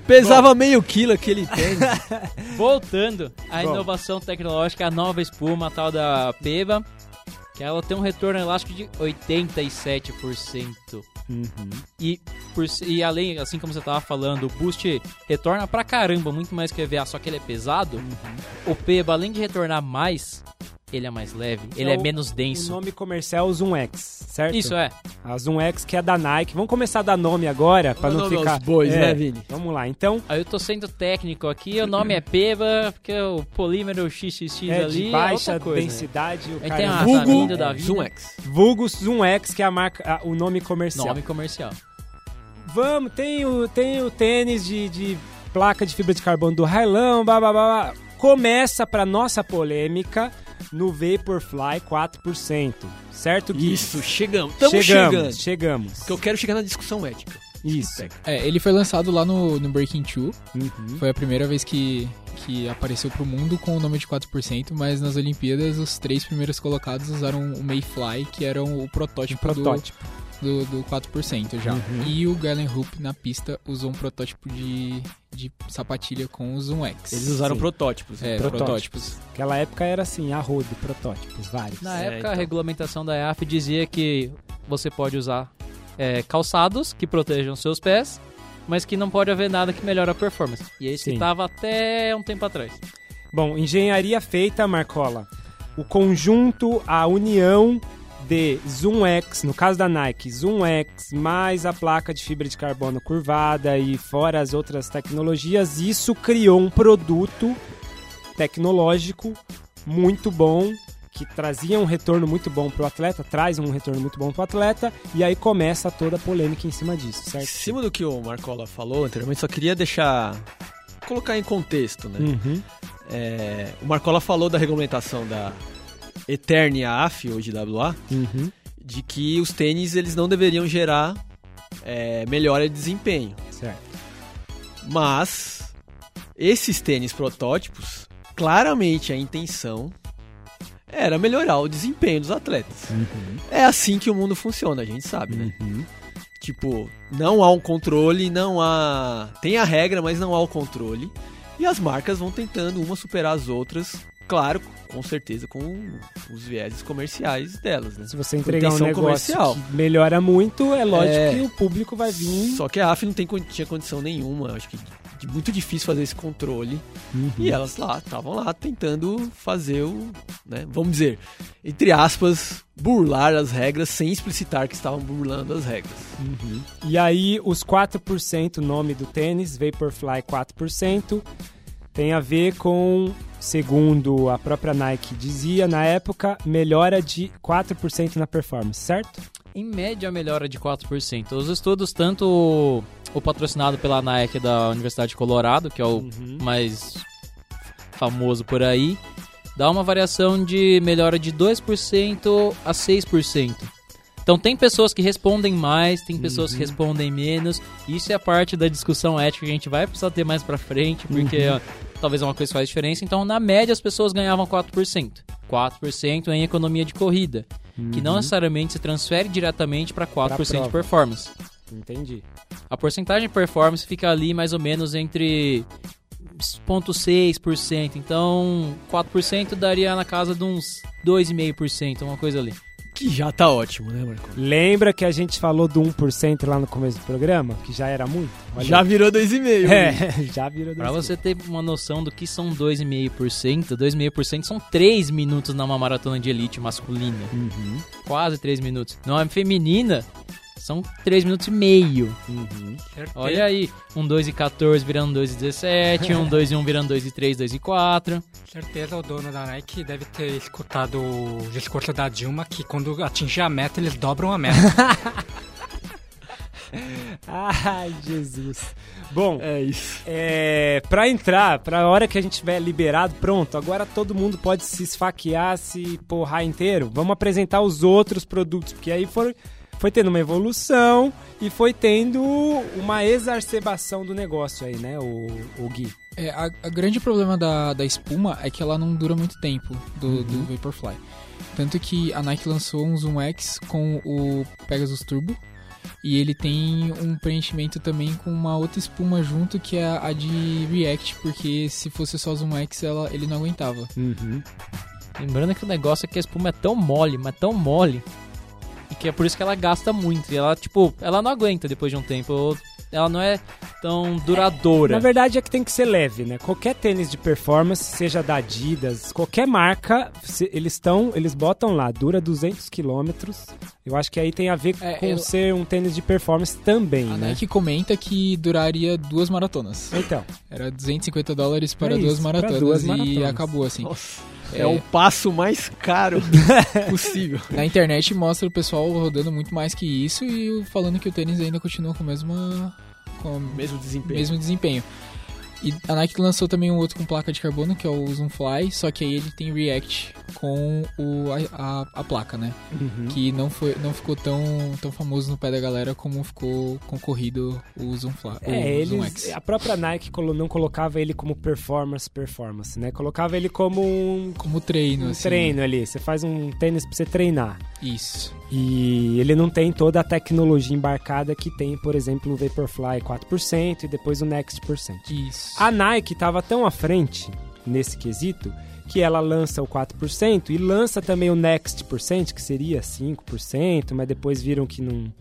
Pesava meio quilo aquele tênis. Voltando à Bom. inovação tecnológica, a nova espuma, a tal da Peba, que ela tem um retorno elástico de 87%. Uhum. E, por, e além, assim como você tava falando, o Boost retorna pra caramba, muito mais que o EVA, só que ele é pesado. O Peba, além de retornar mais, ele é mais leve, ele é, o- menos O denso. nome comercial é o Zoom X, certo? Isso é. A Zoom X que é da Nike. Vamos começar a dar nome agora, pra Dá não ficar... bois, É, né, Vini? Vamos lá, então... Aí eu tô sendo técnico aqui, o nome é Peba, porque o polímero XXX É ali de é baixa outra coisa. densidade. O Aí cara tem é uma vulgo, Savinda da vida. Zoom X. vulgo Zoom X, que é a marca, a- o nome comercial. Nome comercial. Vamos, tem o, tem o tênis de, de placa de fibra de carbono do Railão, blá, blá, blá, blá. Começa pra nossa polêmica no Vaporfly 4%, certo, Gui? Isso, chegamos. Estamos chegamos, chegando. chegamos. Porque eu quero chegar na discussão ética. Isso. É, ele foi lançado lá no, no Breaking 2. Uhum. Foi a primeira vez que, que apareceu pro mundo com o nome de 4%, mas nas Olimpíadas os três primeiros colocados usaram o Mayfly, que era o protótipo, do- Protótipo. Do, do, 4% já. Uhum. E o Galen Hoop na pista usou um protótipo de, de sapatilha com o Zoom X. Eles usaram Sim. protótipos. É, Protótipos. protótipos. Naquela época era assim, a rodo, protótipos, vários. Na É, época, a então. regulamentação da EAF dizia que você pode usar é, calçados que protejam seus pés, mas que não pode haver nada que melhore a performance. E é isso Sim. que tava até um tempo atrás. Bom, engenharia feita, Marcola. O conjunto, a união de Zoom X, no caso da Nike, Zoom X, mais a placa de fibra de carbono curvada e fora as outras tecnologias, isso criou um produto tecnológico muito bom, que trazia um retorno muito bom para o atleta, traz um retorno muito bom para o atleta, e aí começa toda a polêmica em cima disso, Em certo? cima do que o Marcola falou anteriormente, só queria deixar. colocar em contexto, né? Uhum. É, o Marcola falou da regulamentação da Eternia AF, hoje WA, Uhum. de que os tênis eles não deveriam gerar é, melhora de desempenho. Certo. Mas esses tênis protótipos, claramente a intenção era melhorar o desempenho dos atletas. É assim que o mundo funciona, a gente sabe, né? Uhum. Tipo, não há um controle, não há. Tem a regra, mas não há o controle. E as marcas vão tentando uma superar as outras, claro, com certeza com os vieses comerciais delas, né? Se você entregar um negócio comercial. que melhora muito, é lógico É. que o público vai vir. Só que a AF não tem, tinha condição nenhuma, acho que de muito difícil fazer esse controle. Uhum. E elas lá, estavam lá tentando fazer o, né, vamos dizer, entre aspas, burlar as regras sem explicitar que estavam burlando as regras. E aí, os 4%, o nome do tênis, Vaporfly 4%, tem a ver com, segundo a própria Nike dizia na época, melhora de 4% na performance, certo? Em média, melhora de 4%. Os estudos, tanto o patrocinado pela Nike da Universidade de Colorado, que é o mais famoso por aí, dá uma variação de melhora de 2% a 6%. Então tem pessoas que respondem mais, tem pessoas que respondem menos. Isso é a parte da discussão ética que a gente vai precisar ter mais pra frente, porque ó, talvez é uma coisa que faz diferença. Então, na média, as pessoas ganhavam 4%. 4% em economia de corrida, que não necessariamente se transfere diretamente para 4% de performance. Entendi. A porcentagem de performance fica ali mais ou menos entre 0,6%. Então, 4% daria na casa de uns 2,5%, uma coisa ali. Que já tá ótimo, né, Marco? Lembra que a gente falou do 1% lá no começo do programa? Que já era muito? Olha Já aí. virou 2,5. É, já virou Pra desse você ter uma noção do que são 2,5%, 2,5% são 3 minutos numa maratona de elite masculina. Uhum, Quase 3 minutos. Numa feminina, são 3 minutos e meio. uhum. Olha aí, um 2 e 14 virando 2 e 17, um 2 e 1 virando 2 e 3, 2 e 4. Certeza o dono da Nike deve ter escutado o discurso da Dilma que quando atingir a meta eles dobram a meta. Ai, Jesus. Bom, É isso. É, pra entrar, pra hora que a gente tiver liberado, pronto, agora todo mundo pode se esfaquear, se porrar inteiro. Vamos apresentar os outros produtos, porque aí foi, foi tendo uma evolução e foi tendo uma exacerbação do negócio aí, né, o, o Gui? É, a, a grande problema da, da espuma é que ela não dura muito tempo do, Uhum. do Vaporfly. Tanto que a Nike lançou um Zoom X com o Pegasus Turbo. E ele tem um preenchimento também com uma outra espuma junto, que é a de React, porque se fosse só Zoom X, ela, ele não aguentava. Uhum. Lembrando que o negócio é que a espuma é tão mole, mas tão mole, e que é por isso que ela gasta muito. E ela, tipo, ela não aguenta depois de um tempo. Ela não é tão duradoura. Na verdade é que tem que ser leve, né? Qualquer tênis de performance, seja da Adidas, qualquer marca, se- eles estão, eles botam lá, dura 200 quilômetros. Eu acho que aí tem a ver É, com eu- ser um tênis de performance também, A né? Nike comenta que duraria duas maratonas. Então, Era 250 dólares para É duas isso, para maratonas duas e maratonas. acabou assim. Nossa, é, É. o passo mais caro possível. Na internet mostra o pessoal rodando muito mais que isso e falando que o tênis ainda continua com o mesmo, com Mesmo desempenho. mesmo desempenho. E a Nike lançou também um outro com placa de carbono, que é o Zoom Fly, só que aí ele tem React com o, a, a, a placa, né? uhum. Que não, foi, não ficou tão, tão famoso no pé da galera como ficou concorrido o Zoom Fly. É, o Zoom eles, X. a própria Nike não colocava ele como performance, performance, né? Colocava ele como um, Como treino, um assim. treino ali. Você faz um tênis pra você treinar. Isso. E ele não tem toda a tecnologia embarcada que tem, por exemplo, o Vaporfly 4% e depois o Next%. Isso. A Nike estava tão à frente nesse quesito que ela lança o 4% e lança também o Next percent, que seria 5%, mas depois viram que não,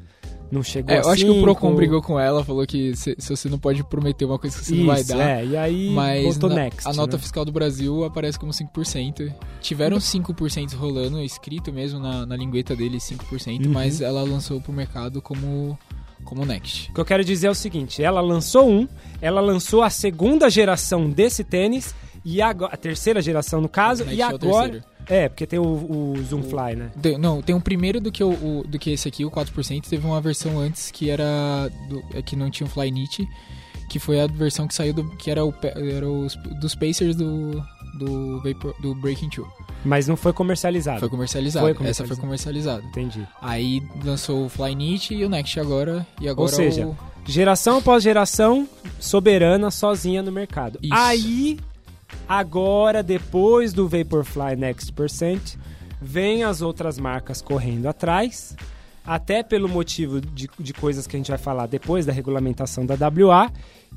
não chegou É, eu acho que o 5%. Procon brigou com ela, falou que se, se você não pode prometer uma coisa que você não vai Isso, dar. é, e aí Mas na- Next. a nota né? fiscal do Brasil aparece como 5%. Tiveram 5% rolando, escrito mesmo na, na lingueta dele 5%, Uhum. mas ela lançou pro mercado como, como Next. O que eu quero dizer é o seguinte: ela lançou um, ela lançou a segunda geração desse tênis, e agora, a terceira geração no caso, e é o agora. É, porque tem o, o Zoomfly, né? Tem- não, tem um primeiro do que, o, o- do que esse aqui, o 4%. Teve uma versão antes que era. Do, é que não tinha o Flyknit, que foi a versão que saiu do. que era, o, era os, dos Pacers do. Do, Vapor, do Breaking 2. Mas não foi comercializado. Foi comercializado. Foi Essa foi comercializado. comercializada. Entendi. Aí lançou o Flyknit e o Next agora. E agora seja, o, Geração após geração, soberana, sozinha no mercado. Isso. Aí, agora, depois do Vaporfly Next Percent, vem as outras marcas correndo atrás, até pelo motivo de, de coisas que a gente vai falar depois da regulamentação da WA,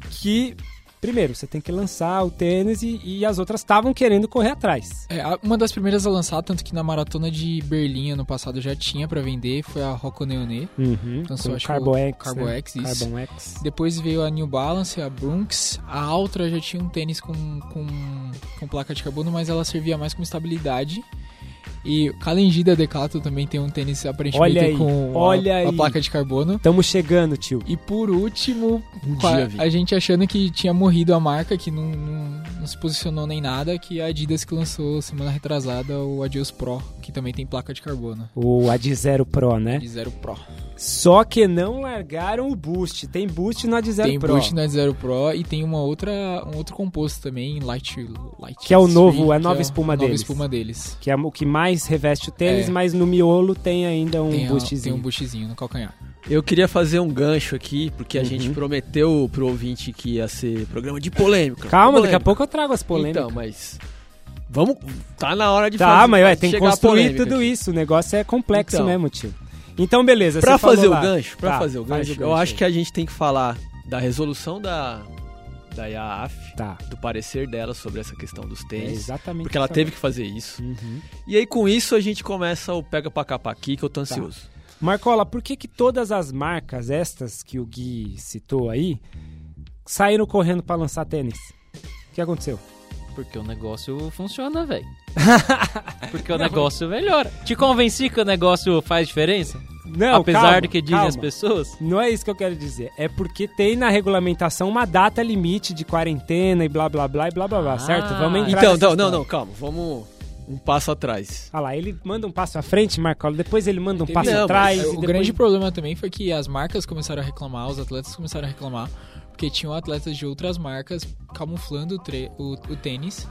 que, primeiro, você tem que lançar o tênis e, e as outras estavam querendo correr atrás. É, uma das primeiras a lançar, tanto que na maratona de Berlim ano passado já tinha pra vender, foi a Rocco Neone. Uhum. Com acho Carbo que o X, Carbo né? X, isso. Carbon X. Depois veio a New Balance, a Brunks. A Altra já tinha um tênis com, com, com placa de carbono, mas ela servia mais como estabilidade. E o Kalenji da Decathlon também tem um tênis aparentemente Olha aí, com a- olha a, aí. placa de carbono. Estamos chegando, tio. E por último, Um a, a gente achando que tinha morrido a marca, que não, não, não se posicionou nem nada, que a Adidas que lançou semana retrasada o Adios Pro, que também tem placa de carbono. O Ad Zero Pro, né? De Zero Pro. Só que não largaram o Boost. Tem Boost no Ad Zero tem Pro. Boost na Zero Pro e tem uma outra, um outro composto também, Light, Light Que é o novo, é a nova espuma a nova deles. espuma deles. Que é o que mais reveste o tênis, É. mas no miolo tem ainda um tem, a- boostzinho. tem um boostzinho no calcanhar. Eu queria fazer um gancho aqui, porque a Uhum. gente prometeu pro ouvinte que ia ser programa de polêmica. Calma, daqui a Polêmica. pouco eu trago as polêmicas. Então, mas. Vamos. Tá na hora de tá, fazer. mas ué, tem que construir polêmica tudo aqui. isso. O negócio é complexo Então. mesmo, tio. Então, beleza. Pra você falou fazer o lá. gancho, pra Tá, fazer o gancho, o eu gancho acho aí. que a gente tem que falar da resolução da da IAAF, Tá. do parecer dela sobre essa questão dos É tênis. exatamente porque ela teve que fazer isso. Uhum. E aí com isso a gente começa o pega pra capa aqui, que eu tô Tá. ansioso. Marcola, por que, que todas as marcas, estas que o Gui citou aí, saíram correndo pra lançar tênis? O que aconteceu? Porque o negócio funciona, velho. Porque o negócio melhora. Te convenci que o negócio faz diferença? Não, Apesar calma, do que dizem calma. as pessoas? Não é isso que eu quero dizer. É porque tem na regulamentação uma data limite de quarentena e blá blá blá e blá blá blá, Ah. certo? Vamos entrar Então, nessa não, não, não, calma, vamos um passo atrás. Ah lá, ele manda um passo à frente, Marcola, depois ele manda um passo Não, atrás. O depois... grande problema também foi que as marcas começaram a reclamar, os atletas começaram a reclamar, porque tinham atletas de outras marcas camuflando o, tre- o- o tênis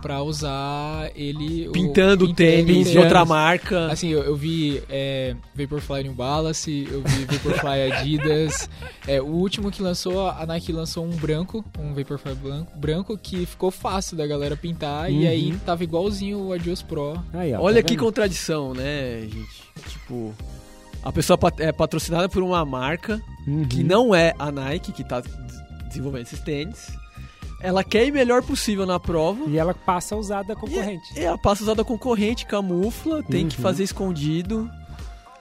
pra usar ele... Pintando o tênis de outra marca. Assim, eu, eu vi é, Vaporfly New Balance, eu vi Vaporfly Adidas. É, o último que lançou, a Nike lançou um branco, um Vaporfly branco, branco que ficou fácil da galera pintar e Uhum. aí tava igualzinho o Adios Pro. Aí, ó, Olha tá que vendo? contradição, né, gente? Tipo, a pessoa é patrocinada por uma marca Uhum. que não é a Nike que tá des- desenvolvendo esses tênis. Ela quer ir melhor possível na prova. E ela passa a usar da concorrente. E ela passa usada concorrente, camufla, tem que Uhum. fazer escondido.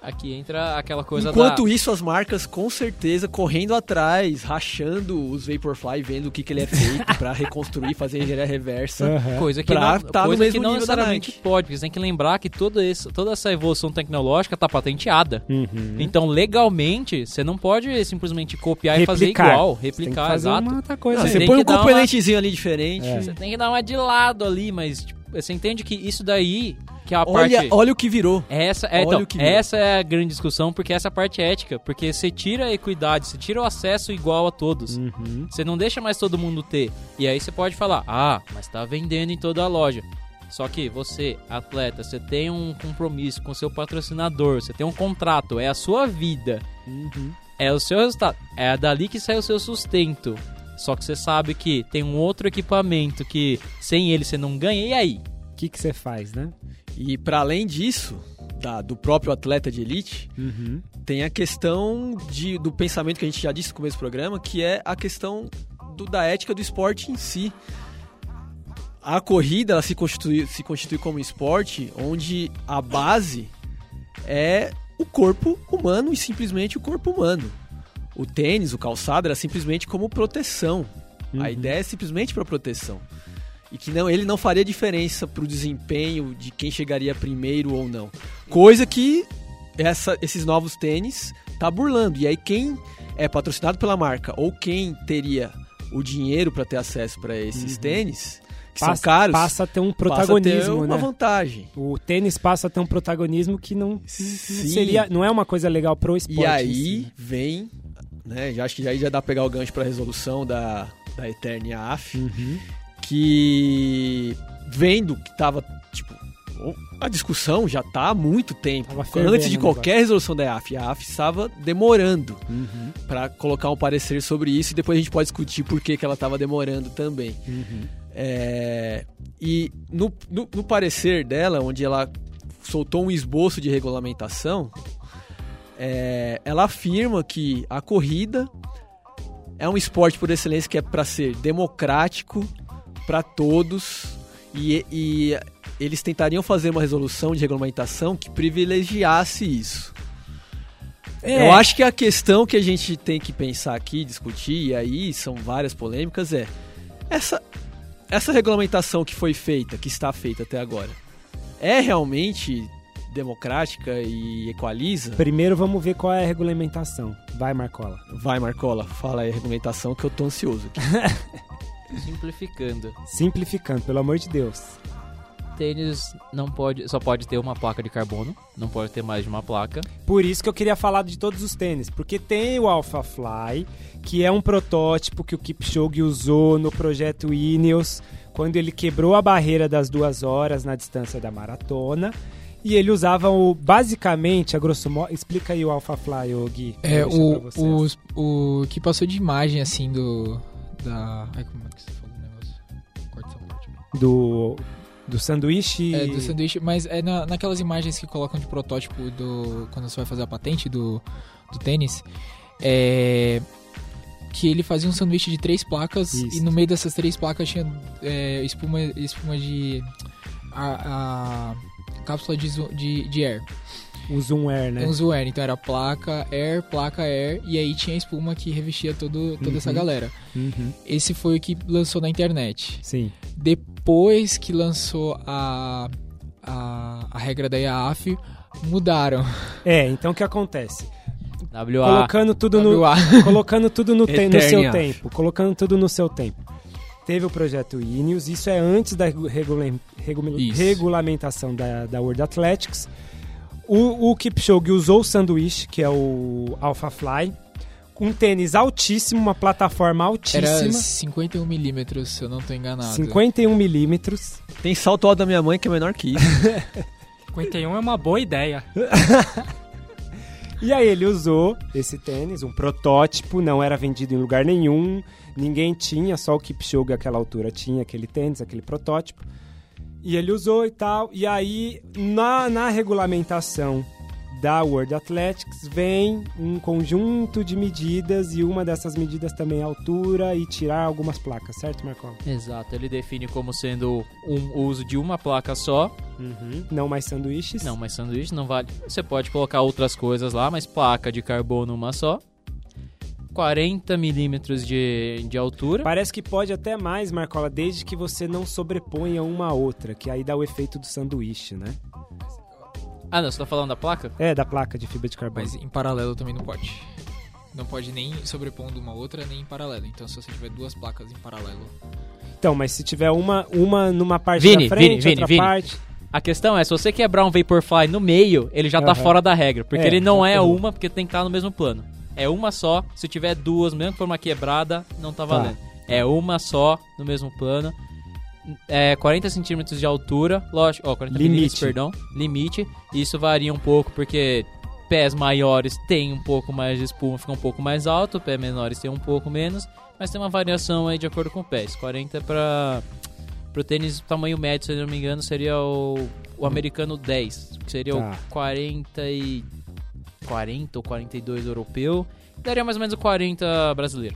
Aqui entra aquela coisa Enquanto da... isso, as marcas, com certeza, correndo atrás, rachando os Vaporfly, vendo o que, que ele é feito pra reconstruir, fazer engenharia reversa. Aham. Coisa que não, tá no coisa mesmo que não necessariamente pode, porque você tem que lembrar que todo esse, toda essa evolução tecnológica tá patenteada. Uhum. Então, legalmente, você não pode simplesmente copiar e fazer Replicar. igual, Você tem que replicar, fazer exato. uma outra coisa. Não, você tem põe que um dar uma- componentezinho ali diferente. É. Você tem que dar uma de lado ali, mas tipo, você entende que isso daí, que é a Olha, parte... olha o que virou. Essa é, Olha então, que virou. essa é a grande discussão, porque essa é parte ética, porque você tira a equidade, você tira o acesso igual a todos. Uhum. Você não deixa mais todo mundo ter. E aí você pode falar, ah, mas tá vendendo em toda a loja. Só que você, atleta, você tem um compromisso com o seu patrocinador, você tem um contrato, é a sua vida, Uhum. é o seu resultado, é dali que sai o seu sustento. Só que você sabe que tem um outro equipamento que sem ele você não ganha, e aí? O que que você faz, né? E para além disso, da- do próprio atleta de elite, Uhum. tem a questão de, do pensamento que a gente já disse no começo do programa, que é a questão do- da ética do esporte em si. a corrida ela se constitui, se constitui como esporte onde a base é o corpo humano e simplesmente o corpo humano. O tênis, o calçado, era simplesmente como proteção. Uhum. A ideia é simplesmente para proteção. E que não, ele não faria diferença para o desempenho de quem chegaria primeiro ou não. Coisa que essa- esses novos tênis tá burlando. E aí quem é patrocinado pela marca ou quem teria o dinheiro para ter acesso para esses tênis, que Passa, são caros, passa a ter um passa a ter protagonismo, uma né? vantagem. O tênis passa a ter um protagonismo que não Sim. seria, não é uma coisa legal pro esporte. E aí si, né? vem, né, já acho que aí já dá pra pegar o gancho pra resolução da, da Eternia AF, Uhum. que vendo que tava, tipo, a discussão já tá há muito tempo. Fervendo Antes de qualquer resolução da AF, a AF estava demorando Uhum. pra colocar um parecer sobre isso e depois a gente pode discutir por que, que ela tava demorando também. Uhum. É, e no, no, no parecer dela, onde ela soltou um esboço de regulamentação, é, ela afirma que a corrida é um esporte por excelência que é para ser democrático para todos e, e eles tentariam fazer uma resolução de regulamentação que privilegiasse isso. É, Eu acho que a questão que a gente tem que pensar aqui, discutir, e aí são várias polêmicas, é essa, essa regulamentação que foi feita, que está feita até agora, é realmente democrática e equaliza? Primeiro vamos ver qual é a regulamentação. Vai, Marcola. Vai, Marcola, fala aí a regulamentação que eu tô ansioso aqui. Simplificando. Simplificando, pelo amor de Deus. Tênis não pode, só pode ter uma placa de carbono, não pode ter mais de uma placa. Por isso que eu queria falar de todos os tênis, porque tem o Alpha Fly, que é um protótipo que o Kipchoge usou no projeto Ineos, quando ele quebrou a barreira das duas horas na distância da maratona. E ele usava o, basicamente, a grosso modo, explica aí o Alpha Fly, ô Gui. É, o, o, o que passou de imagem, assim, do... Da... Ai, como é que você falou o negócio? Corta essa parte. do, do sanduíche. É, do sanduíche, mas é na, naquelas imagens que colocam de protótipo do... Quando você vai fazer a patente do, do tênis, é... Que ele fazia um sanduíche de três placas Isso. e no meio dessas três placas tinha é, espuma, espuma de... A, a cápsula de, de, de air. O Zoom Air, né? Um zoom air, então era placa air, placa air, e aí tinha a espuma que revestia todo, toda essa Uhum. galera. Uhum. Esse foi o que lançou na internet. Sim. Depois que lançou a, a, a regra da IAAF, mudaram. É, então o que acontece? WA. Colocando tudo no, colocando tudo no, te- no seu tempo, colocando tudo no seu tempo. Teve o projeto Ineos, isso é antes da regu- regula- regu- Isso. regulamentação da, da World Athletics. O, o Kipchoge usou o sanduíche, que é o Alpha Fly, um tênis altíssimo, uma plataforma Era altíssima, 51 milímetros, se eu não tô enganado. 51 milímetros. Tem salto alto da minha mãe que é menor que isso. 51 é uma boa ideia. E aí ele usou esse tênis, um protótipo, não era vendido em lugar nenhum, ninguém tinha, só o Kipchoge àquela altura tinha aquele tênis, aquele protótipo. E ele usou e tal. E aí, na, na regulamentação da World Athletics, vem um conjunto de medidas e uma dessas medidas também é altura e tirar algumas placas, certo, Marcola? Exato, ele define como sendo um o uso de uma placa só. Não mais sanduíches. Não, mas sanduíche não vale. Você pode colocar outras coisas lá, mas placa de carbono uma só. 40 milímetros de, de altura. Parece que pode até mais, Marcola, desde que você não sobreponha uma a outra, que aí dá o efeito do sanduíche, né? Ah, não, você tá falando da placa? É, da placa de fibra de carbono. Mas em paralelo também não pode. Não pode nem sobrepondo uma outra, nem em paralelo. Então se você tiver duas placas em paralelo. Então, mas se tiver uma, uma numa parte Vini, da frente, Vini, Vini, outra Vini. parte... A questão é, se você quebrar um Vaporfly no meio, ele já tá fora da regra. Porque É, ele não é uma, porque tem que estar no mesmo plano. É uma só, se tiver duas, mesmo que for uma quebrada, não tá Tá. valendo. É uma só, no mesmo plano. É 40 centímetros de altura, lógico, ó, 40 Limite. perdão, limite. Isso varia um pouco, porque pés maiores têm um pouco mais de espuma, fica um pouco mais alto, pés menores tem um pouco menos, mas tem uma variação aí de acordo com o pés. 40 para pro tênis tamanho médio, se eu não me engano, seria o, o americano 10, que seria Tá. o 40 e 40 ou 42 europeu, daria mais ou menos o 40 brasileiro.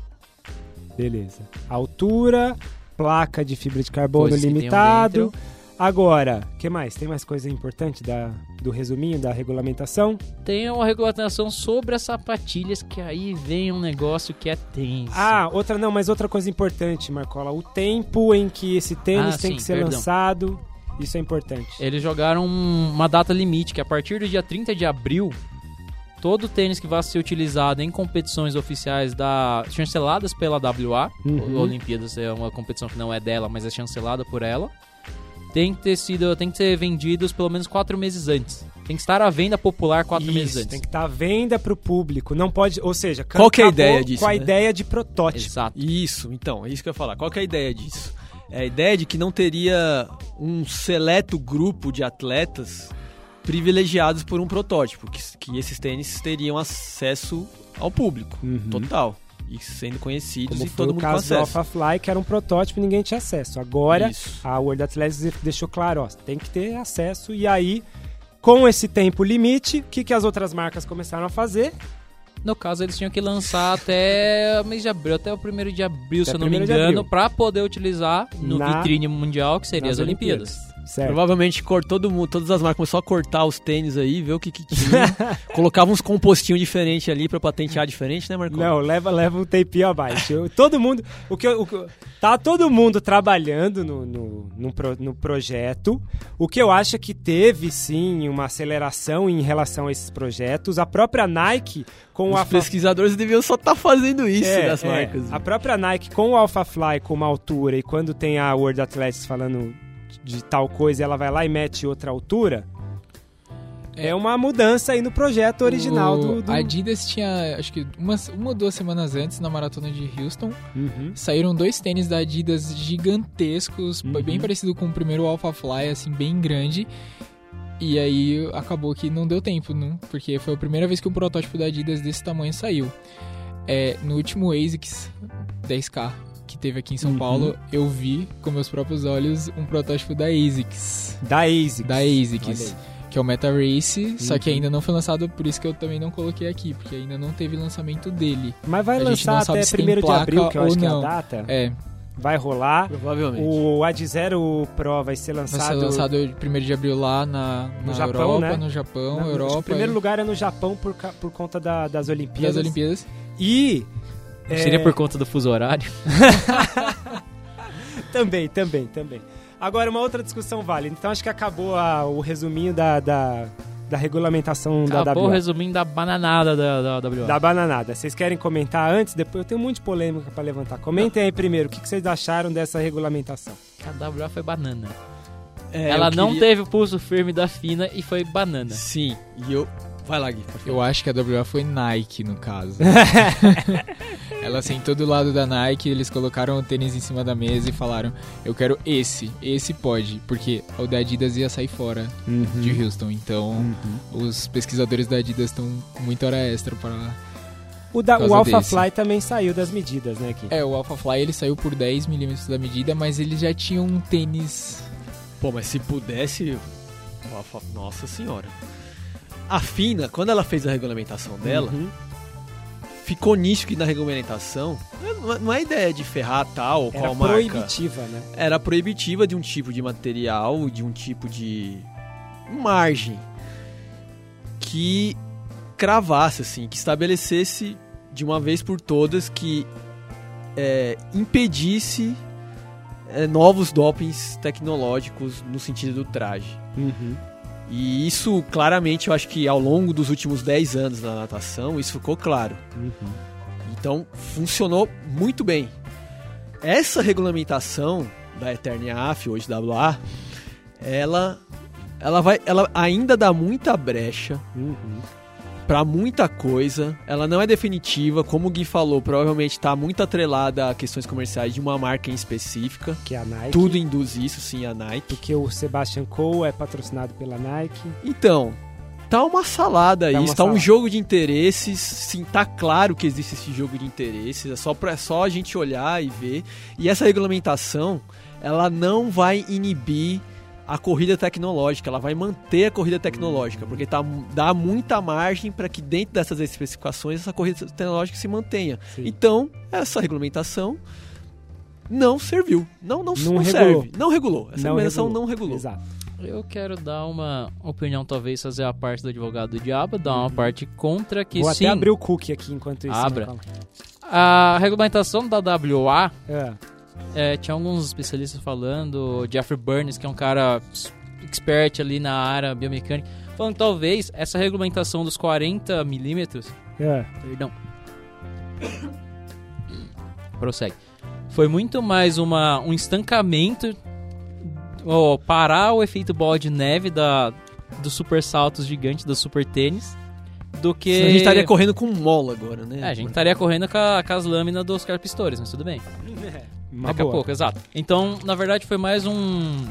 Beleza. Altura, placa de fibra de carbono Coisas limitado. Agora, que mais? Tem mais coisa importante da, do resuminho da regulamentação? Tem uma regulamentação sobre as sapatilhas, que aí vem um negócio que é tenso. Ah, outra não, mas outra coisa importante, Marcola. O tempo em que esse tênis Ah, tem sim, que ser perdão. lançado. Isso é importante. Eles jogaram uma data limite, que a partir do dia 30 de abril, todo tênis que vai ser utilizado em competições oficiais da chanceladas pela WA, Uhum. a Olimpíadas é uma competição que não é dela, mas é chancelada por ela, tem que ter sido, tem que ser vendidos pelo menos quatro meses antes. Tem que estar à venda popular quatro meses Isso, antes. tem que estar à venda para o público. Não pode, ou seja, Qual que é a ideia disso, Com a né? ideia de protótipo. Exato. Isso, então, é isso que eu ia falar. Qual que é a ideia disso? É a ideia de que não teria um seleto grupo de atletas privilegiados por um protótipo, que, que esses tênis teriam acesso ao público Uhum. total. E sendo conhecidos Como e foi todo o mundo com caso do acesso. Alpha Fly, que era um protótipo e ninguém tinha acesso. Agora, Isso. a World Athletics deixou claro, ó, tem que ter acesso. E aí, com esse tempo limite, o que, que as outras marcas começaram a fazer? No caso, eles tinham que lançar até o mês de abril, até o primeiro de abril, Até se eu não me 1º de engano, abril. pra poder utilizar no Na- vitrine mundial, que seria nas as Olimpíadas. Certo. Provavelmente cor, todo mundo, todas as marcas começaram a cortar os tênis aí, ver o que, que tinha. Colocava uns compostinhos diferentes ali pra patentear diferente, né, Marcão? Não, leva, leva um tempinho abaixo. Todo mundo. O que, o tá todo mundo trabalhando no, no, no, pro- no projeto. O que eu acho é que teve sim uma aceleração em relação a esses projetos. A própria Nike com Os Alpha pesquisadores deviam só estar fazendo isso É, das é. marcas. A própria Nike com o Alpha Fly com uma altura e quando tem a World Athletics falando de tal coisa, ela vai lá e mete outra altura. É, uma mudança aí no projeto original O- do. do... A Adidas tinha, acho que uma, uma ou duas semanas antes, na maratona de Houston, Uhum. saíram dois tênis da Adidas gigantescos, Uhum. bem parecido com o primeiro Alpha Fly, assim, bem grande. E aí acabou que não deu tempo, não, porque foi a primeira vez que um protótipo da Adidas desse tamanho saiu. É, no último ASICS 10K que teve aqui em São Uhum. Paulo, eu vi com meus próprios olhos um protótipo da ASICS. Da ASICS. Da ASICS. Que é o Meta Race, só que Uhum. ainda não foi lançado, por isso que eu também não coloquei aqui, porque ainda não teve lançamento dele. Mas vai A gente não lançar até se tem 1 de abril, que eu ou acho que é a não. data. É, Vai rolar. Provavelmente. O Ad Zero Pro vai ser vai lançado. ser lançado 1 de abril lá na, No na Japão, Europa, né? no Japão, na- Europa. O primeiro é, lugar é no Japão por, por conta da- das Olimpíadas. das Olimpíadas. E. é, Seria por conta do fuso horário? Também, também, também. Agora, uma outra discussão vale. Então, acho que acabou a- o resuminho da, da, da regulamentação da Acabou WA. resumindo a bananada da, da WA. Da bananada. Vocês querem comentar antes? Depois eu tenho um monte de polêmica pra levantar. Comentem aí primeiro. O que que vocês acharam dessa regulamentação? A WA foi banana. É, Ela eu não queria- teve o pulso firme da FINA e foi banana. Sim, e eu. Vai lá, Gui. Eu acho que a WA foi Nike, no caso. Ela sentou do lado da Nike, eles colocaram o tênis em cima da mesa e falaram: Eu quero esse, esse pode, porque o da Adidas ia sair fora de Houston. Então, os pesquisadores da Adidas estão com muita hora extra para. O, da, o Alpha desse. Fly também saiu das medidas, né, aqui? É, o Alpha Fly ele saiu por 10 milímetros da medida, mas eles já tinham um tênis. Pô, mas se pudesse. Nossa senhora. A FINA, quando ela fez a regulamentação dela, Uhum. ficou nisso que na regulamentação não é- é ideia de ferrar tal ou Era qual marca. proibitiva, né? Era proibitiva de um tipo de material, de um tipo de margem que cravasse, assim, que estabelecesse de uma vez por todas que é, impedisse é, novos dopings tecnológicos no sentido do traje. Uhum. E isso, claramente, eu acho que ao longo dos últimos 10 anos na natação, isso ficou claro. Uhum. Então, funcionou muito bem. Essa regulamentação da Eterniaf, hoje WA, ela, ela, vai, ela ainda dá muita brecha Uhum. Para muita coisa. Ela não é definitiva, como o Gui falou, provavelmente está muito atrelada a questões comerciais de uma marca em específica. Que é a Nike. Tudo induz isso, sim, a Nike. Porque o Sebastian Coe é patrocinado pela Nike. Então, tá uma salada Tá isso, tá um jogo de interesses, sim, tá claro que existe esse jogo de interesses, é só, pra, é só a gente olhar e ver. E essa regulamentação, ela não vai inibir a corrida tecnológica, ela vai manter a corrida tecnológica, porque tá, dá muita margem para que dentro dessas especificações essa corrida tecnológica se mantenha. Sim. Então, essa regulamentação não serviu. Não, não, Não não, regulou. serve. Não regulou. Essa Não regulamentação regulou. não regulou. Exato. Eu quero dar uma opinião, talvez fazer a parte do advogado do diabo, dar uma parte contra que Vou sim. até abrir o cookie aqui enquanto isso. Abra. Marcola. A regulamentação da WA É. É, tinha alguns especialistas falando, Jeffrey Burns, que é um cara expert ali na área biomecânica, falando que talvez essa regulamentação dos 40 milímetros, É. perdão, prossegue, foi muito mais uma, um estancamento, ou parar o efeito bola de neve da, dos super saltos gigantes, do super tênis, do que... Senão A gente estaria correndo com mola agora, né? É, a gente estaria correndo com, a- com as lâminas dos carpistores, mas tudo bem. Uma Daqui a boa. pouco, exato. Então, na verdade, foi mais um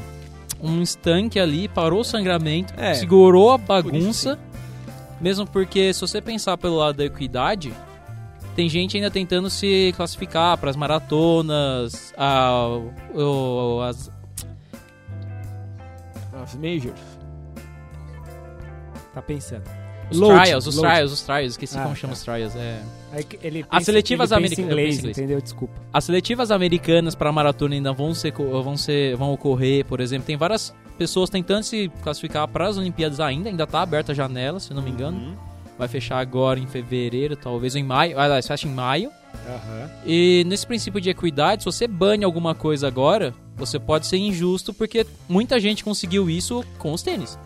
um estanque ali, parou o sangramento, É, segurou a bagunça. Mesmo porque, se você pensar pelo lado da equidade, tem gente ainda tentando se classificar para as maratonas, a, o- as, As majors. Tá pensando. Os Load, trials, os load. trials, os trials, esqueci Ah, como chama tá. os trials. É. Que ele As pensa- seletivas ele pensa americanas- entendeu? Desculpa. As seletivas americanas para maratona ainda vão ser, vão ser, vão ocorrer, por exemplo. Tem várias pessoas tentando se classificar para as Olimpíadas ainda, ainda tá aberta a janela, se eu não me engano. Uhum. Vai fechar agora em fevereiro, talvez ou em maio. Aliás, fecha em maio. Aham. E nesse princípio de equidade, se você bane alguma coisa agora, você pode ser injusto porque muita gente conseguiu isso com os tênis.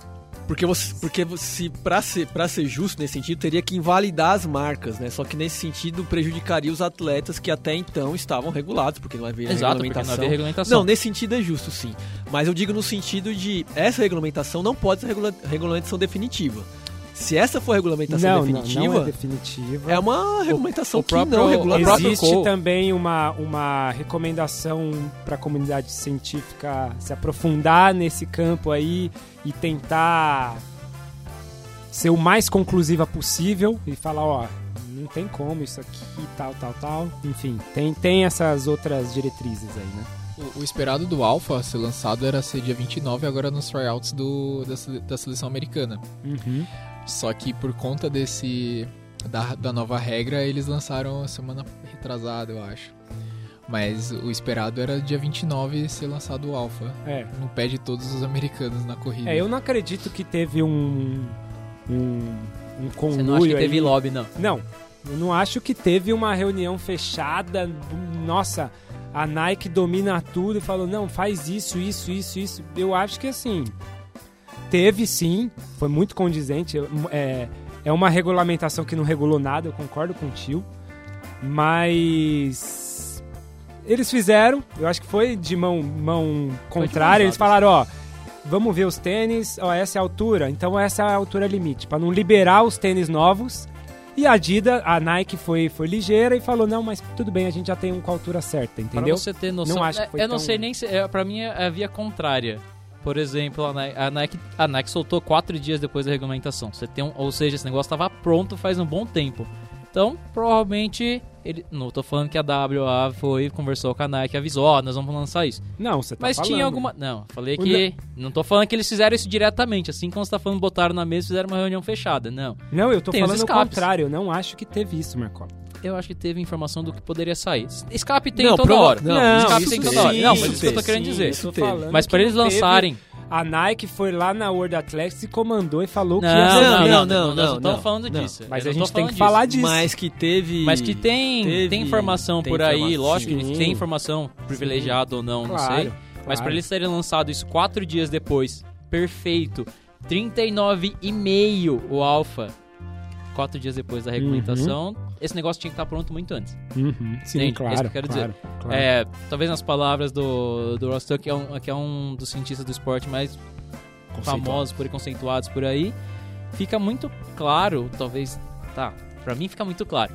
Porque você, porque você pra, ser, pra ser justo nesse sentido, teria que invalidar as marcas, né? Só que nesse sentido prejudicaria os atletas que até então estavam regulados, porque não havia Exato, porque não regulamentação. havia regulamentação. Não, nesse sentido é justo, sim. Mas eu digo no sentido de essa regulamentação não pode ser regula- regulamentação definitiva. Se essa for a regulamentação Não, não, definitiva, não é definitiva. é uma regulamentação o que próprio- não regula o Existe Cole- também uma, uma recomendação para a comunidade científica se aprofundar nesse campo aí e tentar ser o mais conclusiva possível e falar, ó, não tem como isso aqui, tal, tal, tal. Enfim, tem, tem essas outras diretrizes aí, né? O, o esperado do Alpha ser lançado era ser dia 29, agora nos tryouts do, da, da seleção americana. Uhum. Só que por conta desse da, da nova regra, eles lançaram a semana retrasada, eu acho. Mas o esperado era dia 29 ser lançado o Alpha. É. No pé de todos os americanos na corrida. É, eu não acredito que teve um. um, um Você não acha que conluio teve aí. lobby, não. Não, eu não acho que teve uma reunião fechada. Nossa, a Nike domina tudo e falou: não, faz isso, isso, isso, isso. Eu acho que assim. Teve sim, foi muito condizente. É, é uma regulamentação que não regulou nada, eu concordo com o tio. Mas. Eles fizeram, eu acho que foi de mão, mão contrária. Eles falaram: ó, vamos ver os tênis, ó, essa é a altura, então essa é a altura limite, para não liberar os tênis novos. E a Adidas, a Nike foi, foi ligeira e falou: não, mas tudo bem, a gente já tem um com a altura certa, entendeu? Pra você ter noção. Não acho que é, foi eu não tão- sei nem se. É, pra mim é a via contrária. Por exemplo, a Nike, a Nike, a Nike soltou quatro dias depois da regulamentação. Você tem um, ou seja, esse negócio estava pronto faz um bom tempo. Então, provavelmente. Ele, não tô falando que a WA foi, conversou com a Nike, avisou, ó, nós vamos lançar isso. Não, você tá Mas falando. tinha alguma. Não, falei O que. Não tô falando que eles fizeram isso diretamente. Assim como você tá falando, botaram na mesa e fizeram uma reunião fechada. Não. Não, eu tô Tem falando o contrário. Eu não acho que teve isso, Marcola. Eu acho que teve informação do que poderia sair. Escape tem Não, toda prova- hora. não, escape isso tem teve. toda hora. Não, mas Isso isso que eu tô querendo sim, dizer. Mas que pra eles não teve- lançarem. A Nike foi lá na World Athletics e comandou e falou que Não, ia não, ser- não, não, não, não, nós não não, estamos não. falando Não. disso. Mas a não gente tem que disso. falar disso. Mas que teve. Mas que tem, teve- tem informação tem por aí, informação. lógico que tem informação privilegiada ou não, não Claro, sei. Mas claro. pra eles terem lançado isso quatro dias depois, perfeito, 39,5 o Alpha, quatro dias depois da regulamentação, esse negócio tinha que estar pronto muito antes. Uhum, sim, Entende? É claro. isso que eu quero claro, claro. É, talvez nas palavras do, do Ross Tuck, que é, um, que é um dos cientistas do esporte mais famosos, por aí, conceituados por aí, fica muito claro, talvez, tá, pra mim fica muito claro,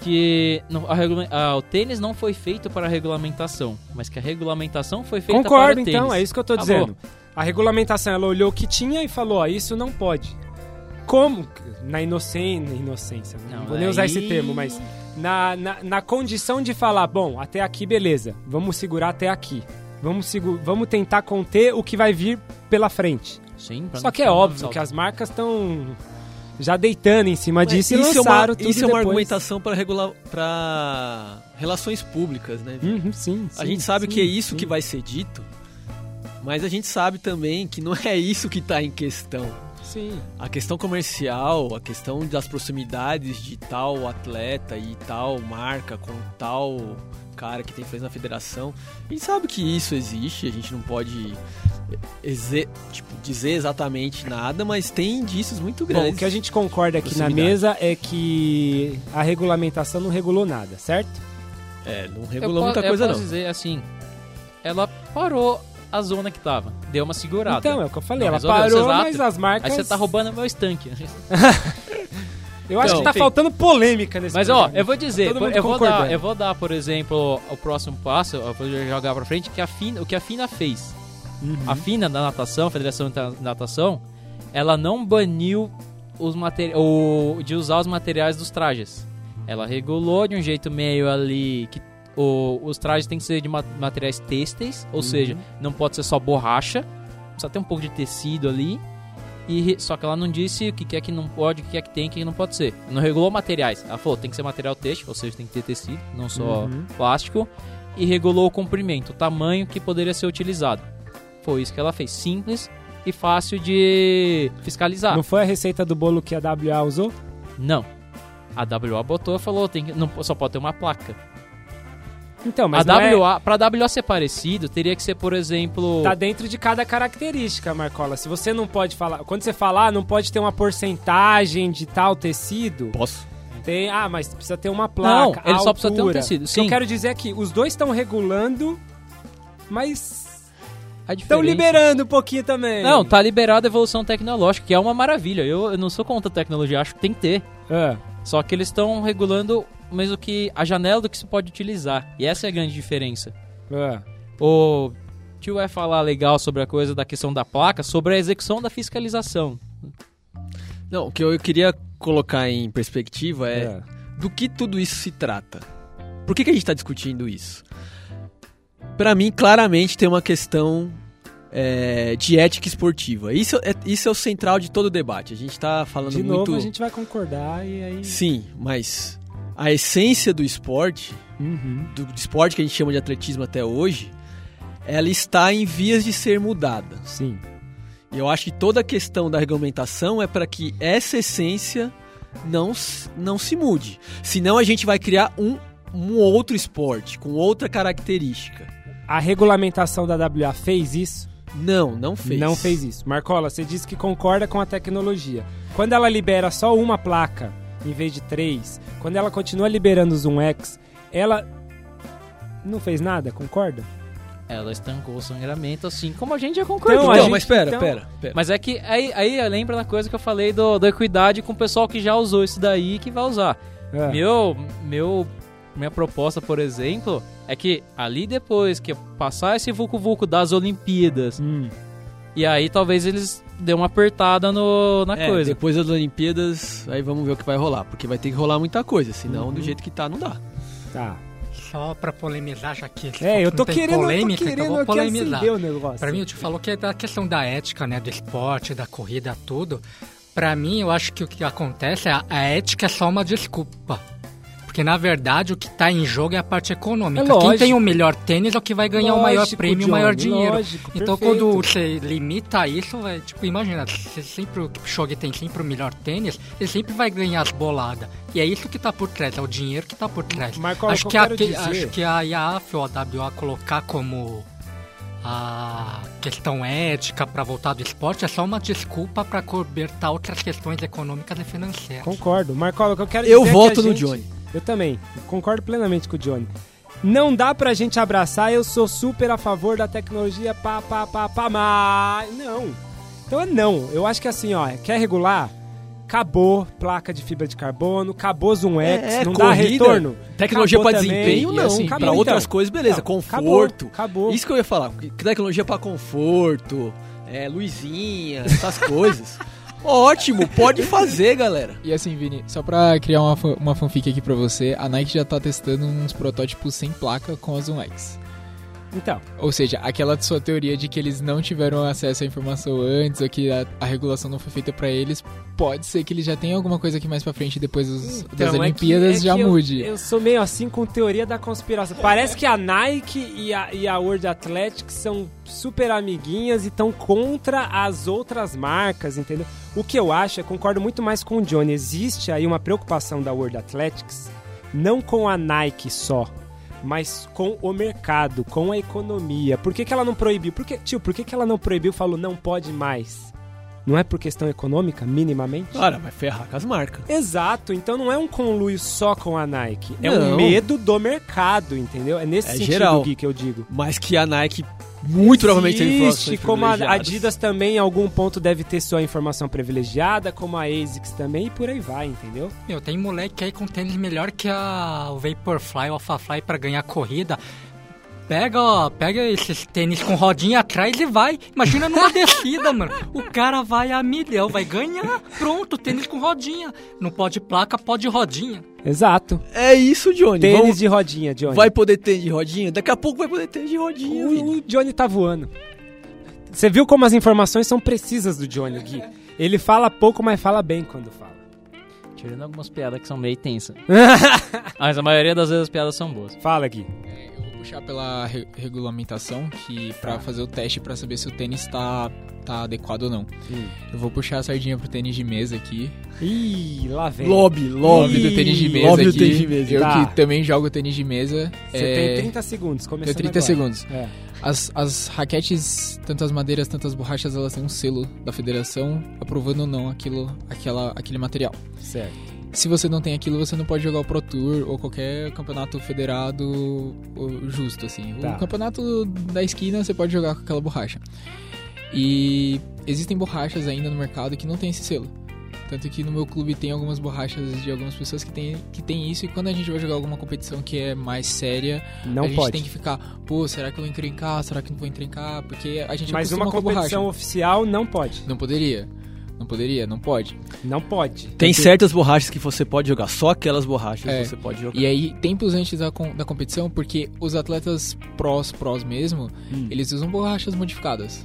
que no- a ah, o tênis não foi feito para a regulamentação, mas que a regulamentação foi feita Concordo, para o tênis. então, é isso que eu tô Acabou. dizendo. A regulamentação, ela olhou o que tinha e falou, ó, isso não pode. Como? Na inocência, inocência, né? não, Não, vou nem usar aí- esse termo, mas na, na, na condição de falar, bom, até aqui beleza, vamos segurar até aqui. Vamos, vamos tentar conter o que vai vir pela frente. Sim, pra Só que é óbvio que as marcas estão já deitando em cima disso e isso é uma, lançaram tudo isso é uma depois. argumentação para regular para relações públicas, né? Uhum, sim, a sim, gente sabe sim, que é isso sim. que vai ser dito, mas a gente sabe também que não é isso que está em questão. Sim. A questão comercial, a questão das proximidades de tal atleta e tal marca com tal cara que tem influência na federação. A gente sabe que isso existe, a gente não pode exe- tipo, dizer exatamente nada, mas tem indícios muito Bom, grandes. o que a gente concorda aqui na mesa é que a regulamentação não regulou nada, certo? É, não Eu regulou muita eu coisa posso não. dizer assim, ela parou a zona que tava, deu uma segurada. Então, é o que eu falei, Não ela resolveu, parou, exato. mas as marcas... Aí você tá roubando meu estanque. Eu acho Então, que tá enfim. faltando polêmica nesse Mas ó, programa. eu vou dizer, mundo eu vou, dar, eu vou dar, por exemplo, o próximo passo, eu vou jogar pra frente, que a FINA, o que a FINA fez. Uhum. A FINA da natação, Federação da Natação, ela não baniu os materi o, de usar os materiais dos trajes. Ela regulou de um jeito meio ali que o- os trajes têm que ser de ma- materiais têxteis, ou seja, não pode ser só borracha, precisa ter um pouco de tecido ali. E, só que ela não disse o que que é que não pode, o que é que tem, o que não pode ser. Não regulou materiais. Ela falou, tem que ser material têxtil, ou seja, tem que ter tecido, não só Uhum. plástico. E regulou o comprimento, o tamanho que poderia ser utilizado. Foi isso que ela fez. Simples e fácil de fiscalizar. Não foi a receita do bolo que a WA usou? Não. A WA botou e falou, tem que, não, só pode ter uma placa. Então, mas a não é- WA, pra WA ser parecido, teria que ser, por exemplo... Tá dentro de cada característica, Marcola. Se você não pode falar. Quando você falar, não pode ter uma porcentagem de tal tecido. Posso? Tem. Ah, mas precisa ter uma placa. Não, ele só precisa ter um tecido, O que sim. eu quero dizer é que os dois estão regulando, mas. a Estão liberando um pouquinho também. Não, tá liberada a evolução tecnológica, que é uma maravilha. Eu, eu não sou contra a tecnologia, acho que tem que ter. Ah, Só que eles estão regulando mesmo que a janela do que se pode utilizar. E essa é a grande diferença. ah. O tio vai falar legal sobre a coisa da questão da placa, sobre a execução da fiscalização. Não, o que eu queria colocar em perspectiva é É. do que tudo isso se trata. Por que, que a gente está discutindo isso? Pra mim, claramente tem uma questão é, de ética esportiva. Isso é, isso é o central de todo o debate. A gente tá falando De muito. novo, a gente vai concordar e aí. Sim, mas a essência do esporte, Uhum. do esporte que a gente chama de atletismo até hoje, ela está em vias de ser mudada. Sim. E eu acho que toda a questão da regulamentação é para que essa essência não, não se mude. Senão a gente vai criar um, um outro esporte com outra característica. A regulamentação da WA fez isso? Não, não fez. Não fez isso. Marcola, você disse que concorda com a tecnologia. Quando ela libera só uma placa em vez de três, quando ela continua liberando o Zoom X, ela não fez nada, concorda? Ela estancou o sangramento, assim como a gente já concordou. Então, gente- mas pera, então- pera, pera. Mas é que aí, aí lembra da coisa que eu falei do, da equidade com o pessoal que já usou isso daí e que vai usar. É. Meu, meu, minha proposta, por exemplo, é que ali depois que passar esse vulco-vulco das Olimpíadas, Hum. e aí talvez eles dêem uma apertada no, na É, coisa. depois das Olimpíadas, aí vamos ver o que vai rolar. Porque vai ter que rolar muita coisa, senão Uhum. do jeito que tá, não dá. Tá. Só pra polemizar, já que É, eu tô querendo, polêmica, eu tô então querendo vou aqui polemizar. o negócio. Pra mim, o tio falou que é da questão da ética, né, do esporte, da corrida, tudo. Pra mim, eu acho que o que acontece é a, a ética é só uma desculpa. Porque, na verdade, o que tá em jogo é a parte econômica. É Quem lógico. tem o melhor tênis é o que vai ganhar o maior Lógico, prêmio, o maior dinheiro. lógico, então, perfeito. quando você limita isso, é, tipo, imagina, se sempre o Kipchoge tem sempre o melhor tênis, ele sempre vai ganhar as boladas. E é isso que tá por trás, é o dinheiro que tá por trás. Marcola, acho que, eu a, dizer- acho que a IAF ou a WA colocar como a questão ética para voltar do esporte é só uma desculpa para cobertar outras questões econômicas e financeiras. Concordo. Marcola, o que eu quero Eu dizer é voto que a no gente- Johnny. Eu também. Concordo plenamente com o Johnny. Não dá pra gente abraçar, eu sou super a favor da tecnologia, pá, pá, pá, pá, mas... Não. Então é não. Eu acho que assim, ó, quer regular? Acabou placa de fibra de carbono, acabou Zoom X, É, é, não dá corrida, retorno. Tecnologia para desempenho, E não. assim, pra acabou, outras então. coisas, beleza. Não, conforto. Acabou. acabou. Isso que eu ia falar. Tecnologia para conforto, é, luzinha, essas coisas. Ótimo, pode fazer, galera. E assim, Vini, só pra criar uma, uma fanfic aqui pra você, a Nike já tá testando uns protótipos sem placa com a Zoom X. Então, Ou seja, aquela sua teoria de que eles não tiveram acesso à informação antes, ou que a, a regulação não foi feita pra eles, pode ser que eles já tenham alguma coisa que mais pra frente, depois dos- Então, das é que- Olimpíadas, é já que eu- mude. Eu, sou meio assim com teoria da conspiração. Parece que a Nike e a, e a World Athletics são super amiguinhas e estão contra as outras marcas, entendeu? O que eu acho, eu concordo muito mais com o Johnny. Existe aí uma preocupação da World Athletics, não com a Nike só, mas com o mercado, com a economia. Por que, que ela não proibiu? Por que, tio, por que, que ela não proibiu? Falou, não pode mais. Não é por questão econômica, minimamente? Cara, vai ferrar com as marcas. Exato, então não é um conluio só com a Nike. É Não. um medo do mercado, entendeu? É nesse É sentido, geral. Que eu digo. Mas que a Nike muito provavelmente teve Existe, informações como a. Adidas também em algum ponto deve ter sua informação privilegiada, como a ASICS também, e por aí vai, entendeu? Meu, tem moleque aí com tênis melhor que a, o Vaporfly, o AlphaFly pra ganhar corrida. Pega, ó, pega esses tênis com rodinha atrás e vai. Imagina numa descida, mano. O cara vai a milhão, vai ganhar. Pronto, tênis com rodinha. Não pode placa, pode rodinha. Exato. É isso, Johnny. Tênis Vamos- de rodinha, Johnny. Vai poder ter de rodinha? Daqui a pouco vai poder ter de rodinha. O, o Johnny tá voando. Você viu como as informações são precisas do Johnny, Gui? Ele fala pouco, mas fala bem quando fala. Tirando algumas piadas que são meio tensas. Mas a maioria das vezes as piadas são boas. Fala, Gui. Puxar pela re- regulamentação, que pra fazer o teste pra saber se o tênis tá, tá adequado ou não. Hum. Eu vou puxar a sardinha pro tênis de mesa aqui. Ih, lá vem. Lobby, Lobby lobby. do tênis de mesa lobby do aqui. tênis de mesa. Eu Tá. que também jogo tênis de mesa. Você é, tem 30 segundos, começando Tenho 30 agora. segundos. É. As, as raquetes, tanto as madeiras, tanto as borrachas, elas têm um selo da federação aprovando ou não aquilo, aquela, aquele material. Certo. Se você não tem aquilo, você não pode jogar o Pro Tour ou qualquer campeonato federado justo, assim. Tá. O campeonato da esquina você pode jogar com aquela borracha. E existem borrachas ainda no mercado que não tem esse selo. Tanto que no meu clube tem algumas borrachas de algumas pessoas que tem, que tem isso, e quando a gente vai jogar alguma competição que é mais séria, Não a gente pode. tem que ficar, pô, será que eu vou encrencar? Será que não vou encrencar? Porque a gente Mas uma competição oficial não pode. Não poderia. Não poderia, não pode. Não pode. Tem certas borrachas que você pode jogar, só aquelas borrachas É. você pode jogar. E aí, tempos antes da, com- da competição, porque os atletas prós, prós mesmo, Hum. eles usam borrachas modificadas.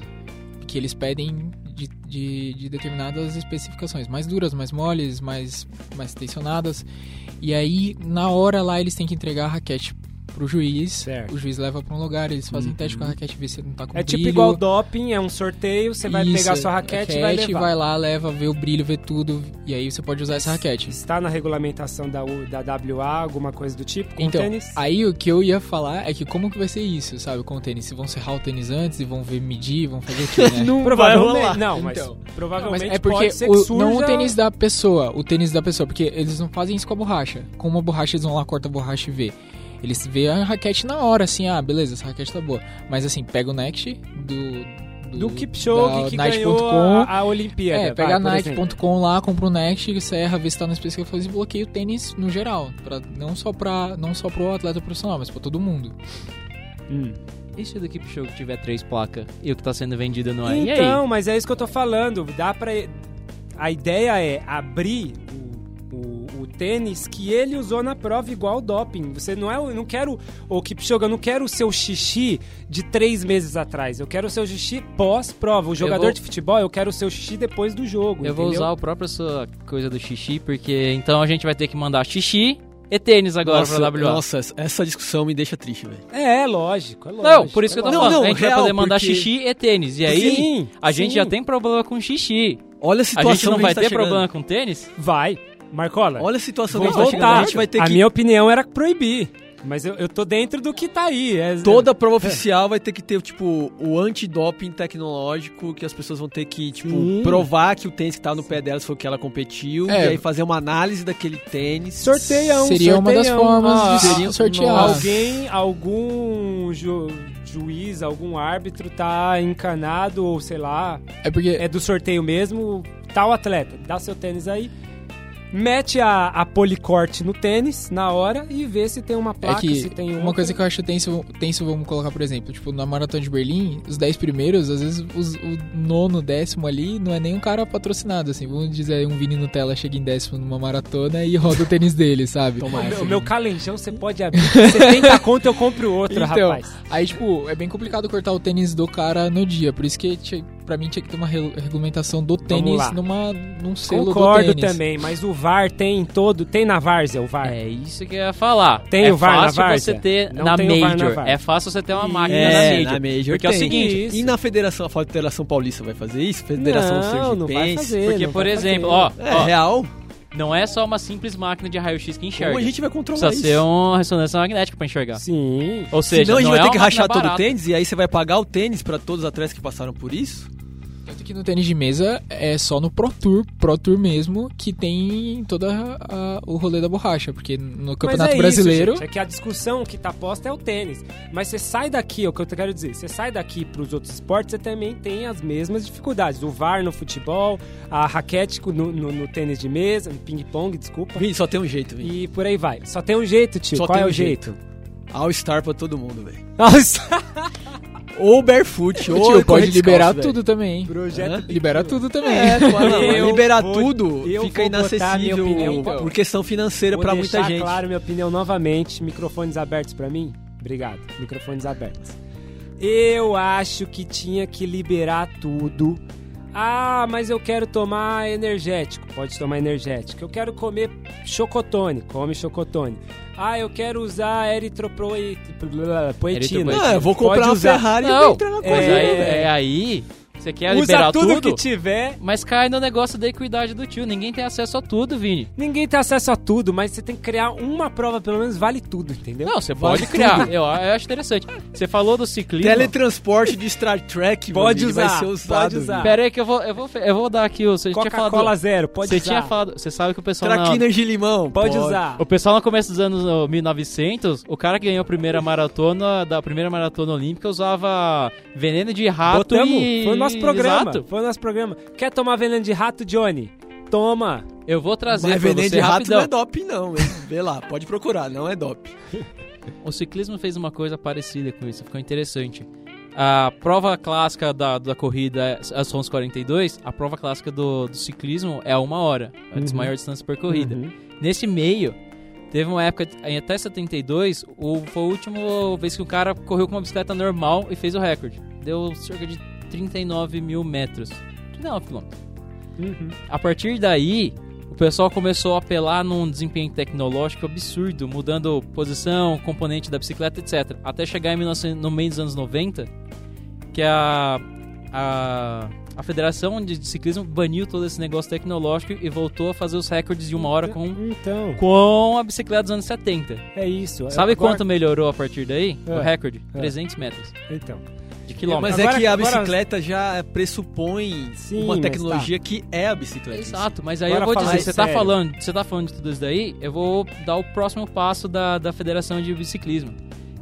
Que eles pedem de, de, de determinadas especificações. Mais duras, mais moles, mais, mais tensionadas. E aí, na hora lá, eles têm que entregar a raquete pro juiz. Certo. O juiz leva pra um lugar, eles fazem teste com a raquete, vê se não tá com É tipo brilho. igual doping, é um sorteio, você vai Isso, pegar sua raquete, e vai levar. vai lá, leva, vê o brilho, vê tudo. E aí você pode usar essa raquete. Está na regulamentação da, U- da WA, alguma coisa do tipo, com Então, tênis? aí o que eu ia falar é que como que vai ser isso, sabe, com o tênis? Se vão serrar o tênis antes e vão ver medir, vão fazer o quê, né? Não vai Provavelmente, rolar. não, mas Então. provavelmente Mas é porque pode ser o- não o tênis da pessoa, o tênis da pessoa, porque eles não fazem isso com a borracha. Com uma borracha eles vão lá, corta a borracha e vê. Eles vê a raquete na hora, assim, ah, beleza, essa raquete tá boa. Mas assim, pega o Next do... Do Kipchoge da que Nike.com, ganhou a, a Olimpíada. É, pega. Nike.com lá, compra o Next, serra, vê se tá nas especificações e bloqueia o tênis no geral. Pra, não, só pra, não só pro atleta profissional, mas pra todo mundo. Hum. E se o do Kipchoge tiver três placas e o que tá sendo vendido não é? Aí? Então, mas é isso que eu tô falando. Dá pra. A ideia é abrir tênis que ele usou na prova igual o doping. Você não é. o- Eu não quero. O Kipchoge, eu não quero o seu xixi de três meses atrás. Eu quero o seu xixi pós-prova. O jogador vou- de futebol, eu quero o seu xixi depois do jogo. Eu vou entendeu? usar a própria sua coisa do xixi, porque então a gente vai ter que mandar xixi e tênis agora nossa, pra WA. nossa, essa discussão me deixa triste, velho. É, lógico. É lógico Não, por isso que eu tô é Não, falando. não, a gente vai real, poder mandar porque- xixi e tênis. E aí, Sim, a gente sim. já tem problema com xixi. Olha a A situação gente não que vai tá ter chegando. problema com tênis? Vai. Marcola. Olha a situação que a gente tá voltar. A gente vai ter a que... minha opinião era proibir. Mas eu, eu tô dentro do que tá aí. É- Toda prova oficial vai ter que ter, tipo, o antidoping tecnológico, que as pessoas vão ter que, tipo, Sim. provar que o tênis que tá no pé delas foi o que ela competiu, É. e aí fazer uma análise daquele tênis. Sorteiam, Seria uma das formas Ah, de seria- sortear. Nossa. Alguém, algum ju- juiz, algum árbitro tá encanado, ou sei lá, É porque é do sorteio mesmo, tal atleta, dá seu tênis aí. Mete a, a policorte no tênis na hora e vê se tem uma É placa, que se tem uma coisa que eu acho tenso, tenso, vamos colocar, por exemplo, tipo, na Maratona de Berlim, os 10 primeiros, às vezes os- o nono, décimo ali, não é nem um cara patrocinado, assim. Vamos dizer, um Vini Nutella chega em décimo numa maratona e roda o tênis dele, sabe? O meu, o meu calenjão você pode abrir. 70 conto eu compro outro, Então, rapaz. aí, tipo, é bem complicado cortar o tênis do cara no dia. Por isso que, pra mim, tinha que ter uma re- regulamentação do tênis numa, num selo Concordo do tênis. também, mas o VAR tem em todo. Tem na Várzea o VAR. É isso que eu ia falar. Tem é o VAR na fácil várzea? você ter Não na tem o VAR na Major. várzea. É fácil você ter uma máquina É, na Major. na Major Porque é o tem. seguinte, Isso. E na Federação, a Federação Paulista vai fazer isso? Federação não, Sergipense? não vai fazer. porque, não por exemplo, fazer. ó, É ó, real? Não é só uma simples máquina de raio-x que enxerga. Como a gente vai controlar Precisa isso? ser uma ressonância magnética pra enxergar. Sim. Ou seja, Senão a gente não vai é ter que rachar todo o tênis e aí você vai pagar o tênis pra todos os atletas que passaram por isso? Que no tênis de mesa é só no Pro Tour, Pro Tour mesmo, que tem toda a- o rolê da borracha. Porque no Campeonato Mas é Brasileiro. Isso, gente, é que a discussão que tá posta é o tênis. Mas você sai daqui, é o que eu quero dizer. Você sai daqui pros outros esportes, você também tem as mesmas dificuldades. O VAR no futebol, a raquete no, no- no tênis de mesa, no ping-pong, desculpa. Vini, só tem um jeito, Vini. E por aí vai. Só tem um jeito, tio. Só Qual tem é um o jeito? All-Star pra todo mundo, velho. Nossa! Ou barefoot, ou tio pode descalço, liberar velho. tudo também. Projeto Hã? Libera tudo também. É, Eu liberar vou- tudo fica inacessível opinião, então. por questão financeira pra muita deixar gente. claro minha opinião novamente. Microfones abertos pra mim? Obrigado. Microfones abertos. Eu acho que tinha que liberar tudo. Ah, mas eu quero tomar energético. Pode tomar energético. Eu quero comer chocotone. Come chocotone. Ah, eu quero usar eritropoetina. Eritropoetina. Ah, eu vou comprar uma. Ferrari e vou entrar na mas corrida. aí, É. é aí, você quer Usa liberar tudo, tudo, que tiver. mas cai no negócio da equidade do tio. Ninguém tem acesso a tudo, Vini. Ninguém tem acesso a tudo, mas você tem que criar uma prova, pelo menos vale tudo, entendeu? Não, você Vale pode criar. Eu, eu acho interessante. Você falou do ciclismo. Teletransporte de Star Trek, Pode mano, usar, vai ser usado. pode usar. Vini. Pera aí que eu vou, eu vou, eu vou dar aqui o... Você Coca-Cola zero, pode você usar. tinha falado... Você sabe que o pessoal... na- Traquinas de limão. Pode usar. O pessoal no começo dos anos ó, 1900, o cara que ganhou a primeira maratona da primeira maratona olímpica usava veneno de rato Botamos, e foi o nosso programa. Exato. Foi o nosso programa. Quer tomar veneno de rato, Johnny? Toma. Eu vou trazer Mas pra veneno você de rato rapidão. não é doping, não, hein? Vê lá, pode procurar, não é doping. O ciclismo fez uma coisa parecida com isso, ficou interessante. A prova clássica da, da corrida são os 42, a prova clássica do, do ciclismo é uma hora, é a Uhum. maior distância percorrida. Uhum. Nesse meio, teve uma época, em até 72, o, foi a última vez que o cara correu com uma bicicleta normal e fez o recorde. Deu cerca de 39 mil metros. 39 quilômetros. Uhum. A partir daí, o pessoal começou a apelar num desempenho tecnológico absurdo, mudando posição, componente da bicicleta, etc. Até chegar em 1900, no meio dos anos 90, que a, a, a Federação de Ciclismo baniu todo esse negócio tecnológico e voltou a fazer os recordes de uma hora com, Então, com a bicicleta dos anos 70. é isso. Sabe Agora- quanto melhorou a partir daí? É. O recorde? É. 300 metros Então. De quilômetro. Mas Agora- é que a agora- bicicleta já pressupõe Sim, uma mas tecnologia que é a bicicleta. Exato, mas aí Agora eu vou dizer, você tá sério. falando, você tá falando de tudo isso daí, eu vou dar o próximo passo da, da Federação de Biciclismo.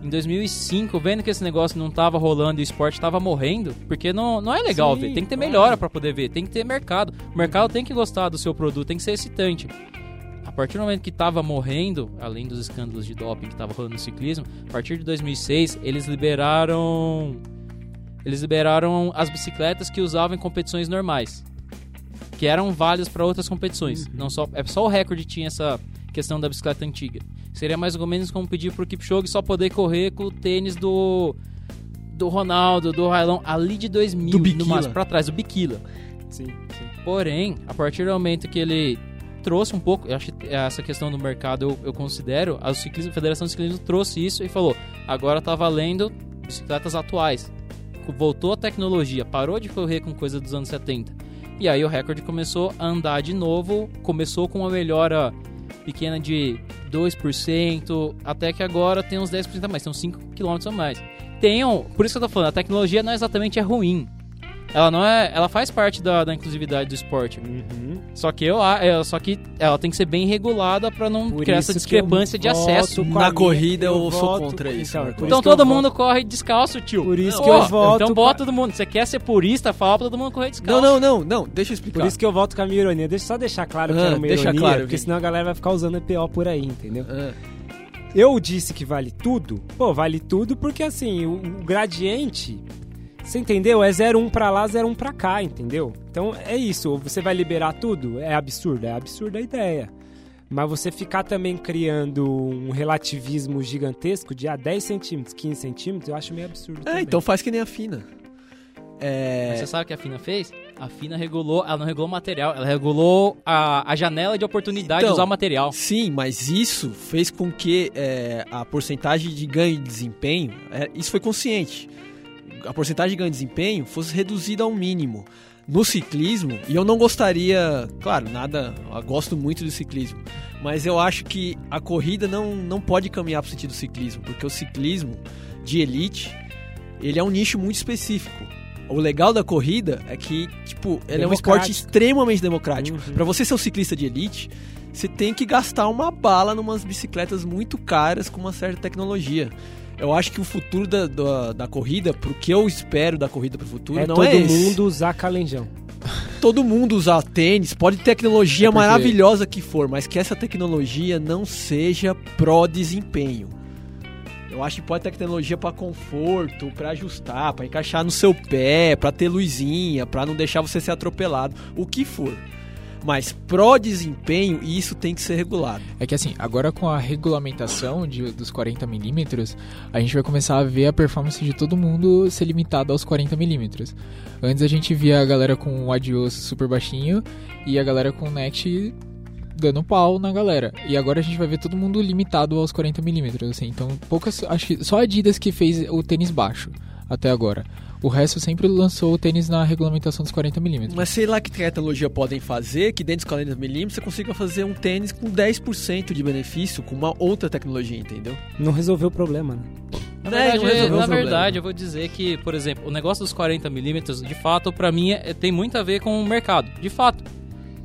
Em 2005, vendo que esse negócio não tava rolando e o esporte tava morrendo, porque não, não é legal Sim, ver, tem que ter melhora pra poder ver, tem que ter mercado. O mercado tem que gostar do seu produto, tem que ser excitante. A partir do momento que tava morrendo, além dos escândalos de doping que tava rolando no ciclismo, a partir de 2006, eles liberaram eles liberaram as bicicletas que usavam em competições normais, que eram válidas para outras competições. Não só é só o recorde tinha essa questão da bicicleta antiga. Seria mais ou menos como pedir pro Kipchoge só poder correr com o tênis do do Ronaldo, do Railão ali de 2000, Do no máximo para trás, do Bikila. Sim, sim. Porém, a partir do momento que ele trouxe um pouco, eu acho que essa questão do mercado eu, eu considero, a, ciclismo, a Federação de Ciclismo trouxe isso e falou: agora tá valendo bicicletas atuais. Voltou a tecnologia, parou de correr com coisa dos anos 70. E aí o recorde começou a andar de novo, começou com uma melhora pequena de 2%, até que agora tem uns 10% a mais, uns 5 km a mais. Tem por isso que eu tô falando, a tecnologia não exatamente é ruim. Ela não é. Ela faz parte da, da inclusividade do esporte. Uhum. Só que eu a- é, só que ela tem que ser bem regulada pra não Por criar essa eu discrepância de voto acesso. Na minha- corrida eu sou voto- contra isso, Então, por Então isso eu todo voto- mundo corre descalço, tio. Por isso que eu voto Então bota todo mundo. Você quer ser purista, fala pra todo mundo correr descalço. Não, não, não, não, deixa eu explicar. Por isso que eu volto com a minha ironia. Deixa eu só deixar claro que Ah, era uma deixa ironia, claro, porque senão a galera vai ficar usando EPO por aí, entendeu? Ah, Eu disse que vale tudo. Pô, vale tudo porque assim, o, o gradiente, você entendeu? É 0,1 pra lá, 0,1 pra cá, entendeu? Então é isso. Você vai liberar tudo? É absurdo, é absurda a ideia. Mas você ficar também criando um relativismo gigantesco de ah, 10 centímetros, 15 centímetros, eu acho meio absurdo. É, também. então faz que nem a Fina. É. Você sabe o que a FINA fez? A FINA regulou, ela não regulou o material, ela regulou a, a janela de oportunidade Então, de usar o material. Sim, mas isso fez com que é, a porcentagem de ganho de desempenho, é, isso foi consciente, a porcentagem de ganho de desempenho fosse reduzida ao mínimo. No ciclismo, e eu não gostaria, claro, nada, gosto muito do ciclismo, mas eu acho que a corrida não, não pode caminhar para o sentido do ciclismo, porque o ciclismo de elite, ele é um nicho muito específico. O legal da corrida é que, tipo, ele é um esporte extremamente democrático. Uhum. Pra você ser um ciclista de elite, você tem que gastar uma bala numas bicicletas muito caras com uma certa tecnologia. Eu acho que o futuro da, da, da corrida, pro que eu espero da corrida pro futuro, é não todo é esse. mundo usar calenjão. Todo mundo usar tênis, pode tecnologia É porque- maravilhosa que for, mas que essa tecnologia não seja pró desempenho. Eu acho que pode ter tecnologia pra conforto, pra ajustar, pra encaixar no seu pé, pra ter luzinha, pra não deixar você ser atropelado, o que for. Mas pró desempenho, isso tem que ser regulado. É que assim, agora com a regulamentação de- dos 40mm, a gente vai começar a ver a performance de todo mundo ser limitada aos 40mm. Antes a gente via a galera com o adios super baixinho e a galera com o next dando pau na galera. E agora a gente vai ver todo mundo limitado aos 40mm, assim. Então, poucas, acho que só Adidas que fez o tênis baixo até agora. O resto sempre lançou o tênis na regulamentação dos 40mm. Mas sei lá que tecnologia podem fazer que dentro dos 40mm você consiga fazer um tênis com 10% de benefício com uma outra tecnologia, entendeu? Não resolveu o problema, né? Na É, verdade, não resolveu na o problema. verdade, eu vou dizer que, por exemplo, o negócio dos 40mm, de fato, pra mim, é- tem muito a ver com o mercado. De fato.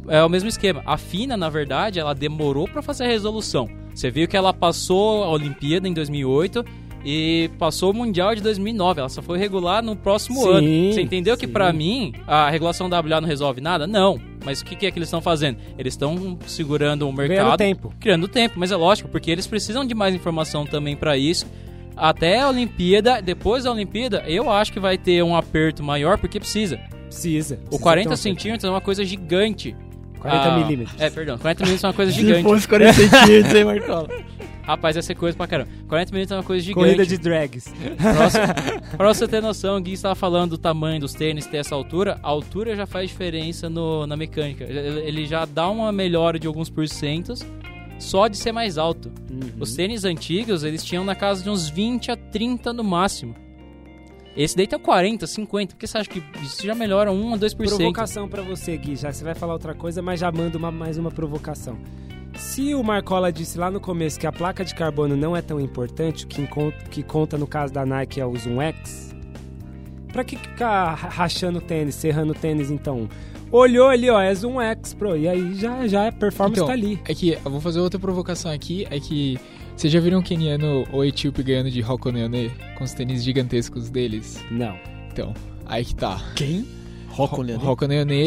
É o mesmo esquema. A FINA, na verdade, ela demorou pra fazer a resolução. Você viu que ela passou a Olimpíada em 2008 e passou o Mundial de 2009. Ela só foi regular no próximo Sim, ano. Você entendeu que sim. pra mim a regulação da WA não resolve nada? Não. Mas o que, que é que eles estão fazendo? Eles estão segurando o mercado tempo. criando tempo, mas é lógico, porque eles precisam de mais informação também pra isso. Até a Olimpíada, depois da Olimpíada, eu acho que vai ter um aperto maior, porque precisa. Precisa. O precisa 40 ter um- centímetros é uma coisa gigante. 40 Ah, milímetros. É, perdão, 40 milímetros é uma coisa Se gigante. fosse 40 centímetros, hein, Marcola? Rapaz, essa é coisa pra caramba. 40 milímetros é uma coisa gigante. Corrida de drags. Pra você, ter noção, o Gui estava falando do tamanho dos tênis ter essa altura. A altura já faz diferença no, na mecânica. Ele, já dá uma melhora de alguns porcentos só de ser mais alto. Uhum. Os tênis antigos, eles tinham na casa de uns 20 a 30 no máximo. Esse daí tem 40, 50. Por que você acha que isso já melhora 1 a 2%? Provocação pra você, Gui. Já você vai falar outra coisa, mas já manda uma- mais uma provocação. Se o Marcola disse lá no começo que a placa de carbono não é tão importante, o que, que conta no caso da Nike é o Zoom X, pra que ficar ra- rachando o tênis, serrando o tênis então? Olhou ali, ó, é Zoom X Pro, e aí já, já a performance Então, tá ali. É que eu vou fazer outra provocação aqui, é que vocês já viram o keniano ou etíope ganhando de Rokoneone com os tênis gigantescos deles? Não. Então, aí que tá. Quem? Rockone.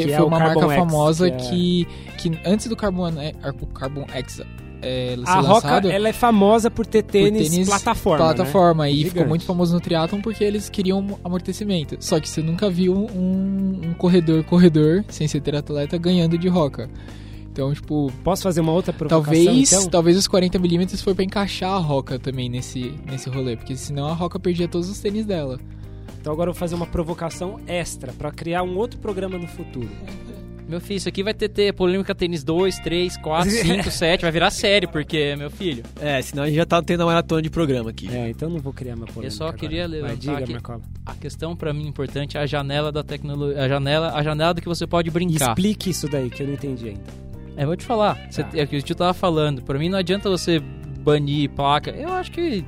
Que é foi o uma Carbon marca X, famosa que que, que antes do Carbon, né, o Carbon X é, A Roca, ela é famosa por ter tênis, tênis plataforma, plataforma e Gigante. ficou muito famoso no triatlon porque eles queriam amortecimento. Só que você nunca viu um, um corredor corredor sem ser triatleta ganhando de roca. Então, tipo, Né? Posso fazer uma outra provocação, Talvez, então? talvez os 40mm foi pra encaixar a Roca também nesse, nesse rolê, porque senão a Roca perdia todos os tênis dela. Então agora eu vou fazer uma provocação extra pra criar um outro programa no futuro. Meu filho, isso aqui vai ter, ter polêmica tênis 2, 3, 4, 5, 7. Vai virar série, porque, meu filho. É, senão a gente já tá tendo a maratona de programa aqui. É, então não vou criar uma polêmica Eu só agora. queria Vai, levantar diga, aqui- Marcola. A questão pra mim importante é a janela da tecnologia. A janela, a janela do que você pode brincar. Explique isso daí, que eu não entendi ainda. É, vou te falar. Você, Tá. É o que o tio tava falando. Pra mim não adianta você banir placa. Eu acho que.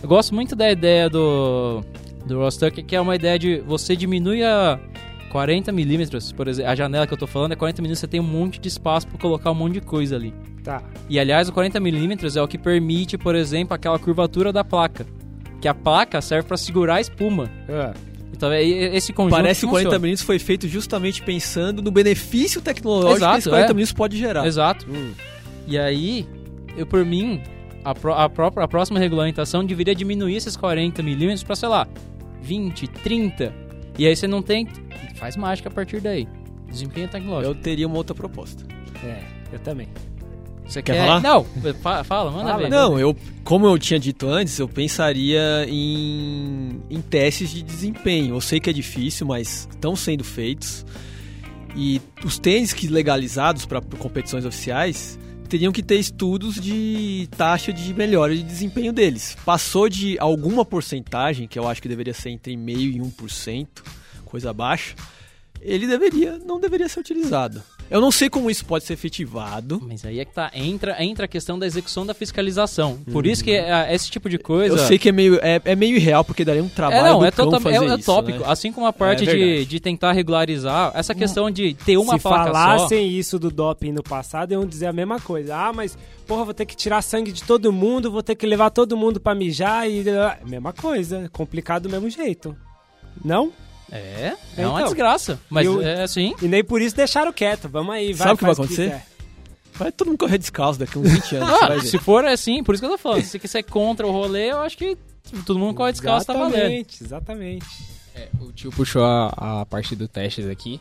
Eu gosto muito da ideia do. Do Ross Tucker, que é uma ideia de você diminui a. 40 milímetros, por exemplo, a janela que eu tô falando é 40 milímetros, você tem um monte de espaço pra colocar um monte de coisa ali. Tá. E aliás, o 40 milímetros é o que permite, por exemplo, aquela curvatura da placa. Que a placa serve pra segurar a espuma. Ah, Então é esse conjunto Parece que o 40 funciona. minutos foi feito justamente pensando no benefício tecnológico Exato, que esse 40 é. minutos pode gerar. Exato. hum. E aí, eu por mim, a, pró- a própria a próxima regulamentação deveria diminuir esses 40 milímetros pra, sei lá, 20, 30. E aí você não tem. Faz mágica a partir daí. Desempenho tecnológico. Eu teria uma outra proposta. É, eu também. Você Quer falar? Não, fa- fala, manda Fala. ver. Não, eu, como eu tinha dito antes, eu pensaria em, em testes de desempenho. Eu sei que é difícil, mas estão sendo feitos. E os tênis que legalizados para competições oficiais teriam que ter estudos de taxa de melhora de desempenho deles. Passou de alguma porcentagem, que eu acho que deveria ser entre meio e 1%, coisa baixa, ele deveria não deveria ser utilizado. Eu não sei como isso pode ser efetivado. Mas aí é que tá. Entra, entra a questão da execução da fiscalização. Por isso que é, esse tipo de coisa. Eu sei que é meio, é, é meio irreal, porque daria um trabalho É, não, do é, total, fazer é, é isso, tópico. né? Assim como a parte É de, de tentar regularizar, essa questão de ter uma Se placa só. falassem isso do doping no passado, iam dizer a mesma coisa. Ah, mas, porra, vou ter que tirar sangue de todo mundo, vou ter que levar todo mundo pra mijar e... ah, Mesma coisa, complicado do mesmo jeito. Não? É, é uma Então, desgraça. Mas eu- é assim. E nem por isso deixaram quieto. Vamos aí, vai, Sabe o que vai acontecer? quiser. Vai todo mundo correr descalço daqui a uns 20 anos. Ah, se for assim, por isso que eu tô falando. Se você quiser contra o rolê, eu acho que todo mundo corre descalço, tá valendo. Exatamente, exatamente. É, o tio puxou a, a parte do testes aqui,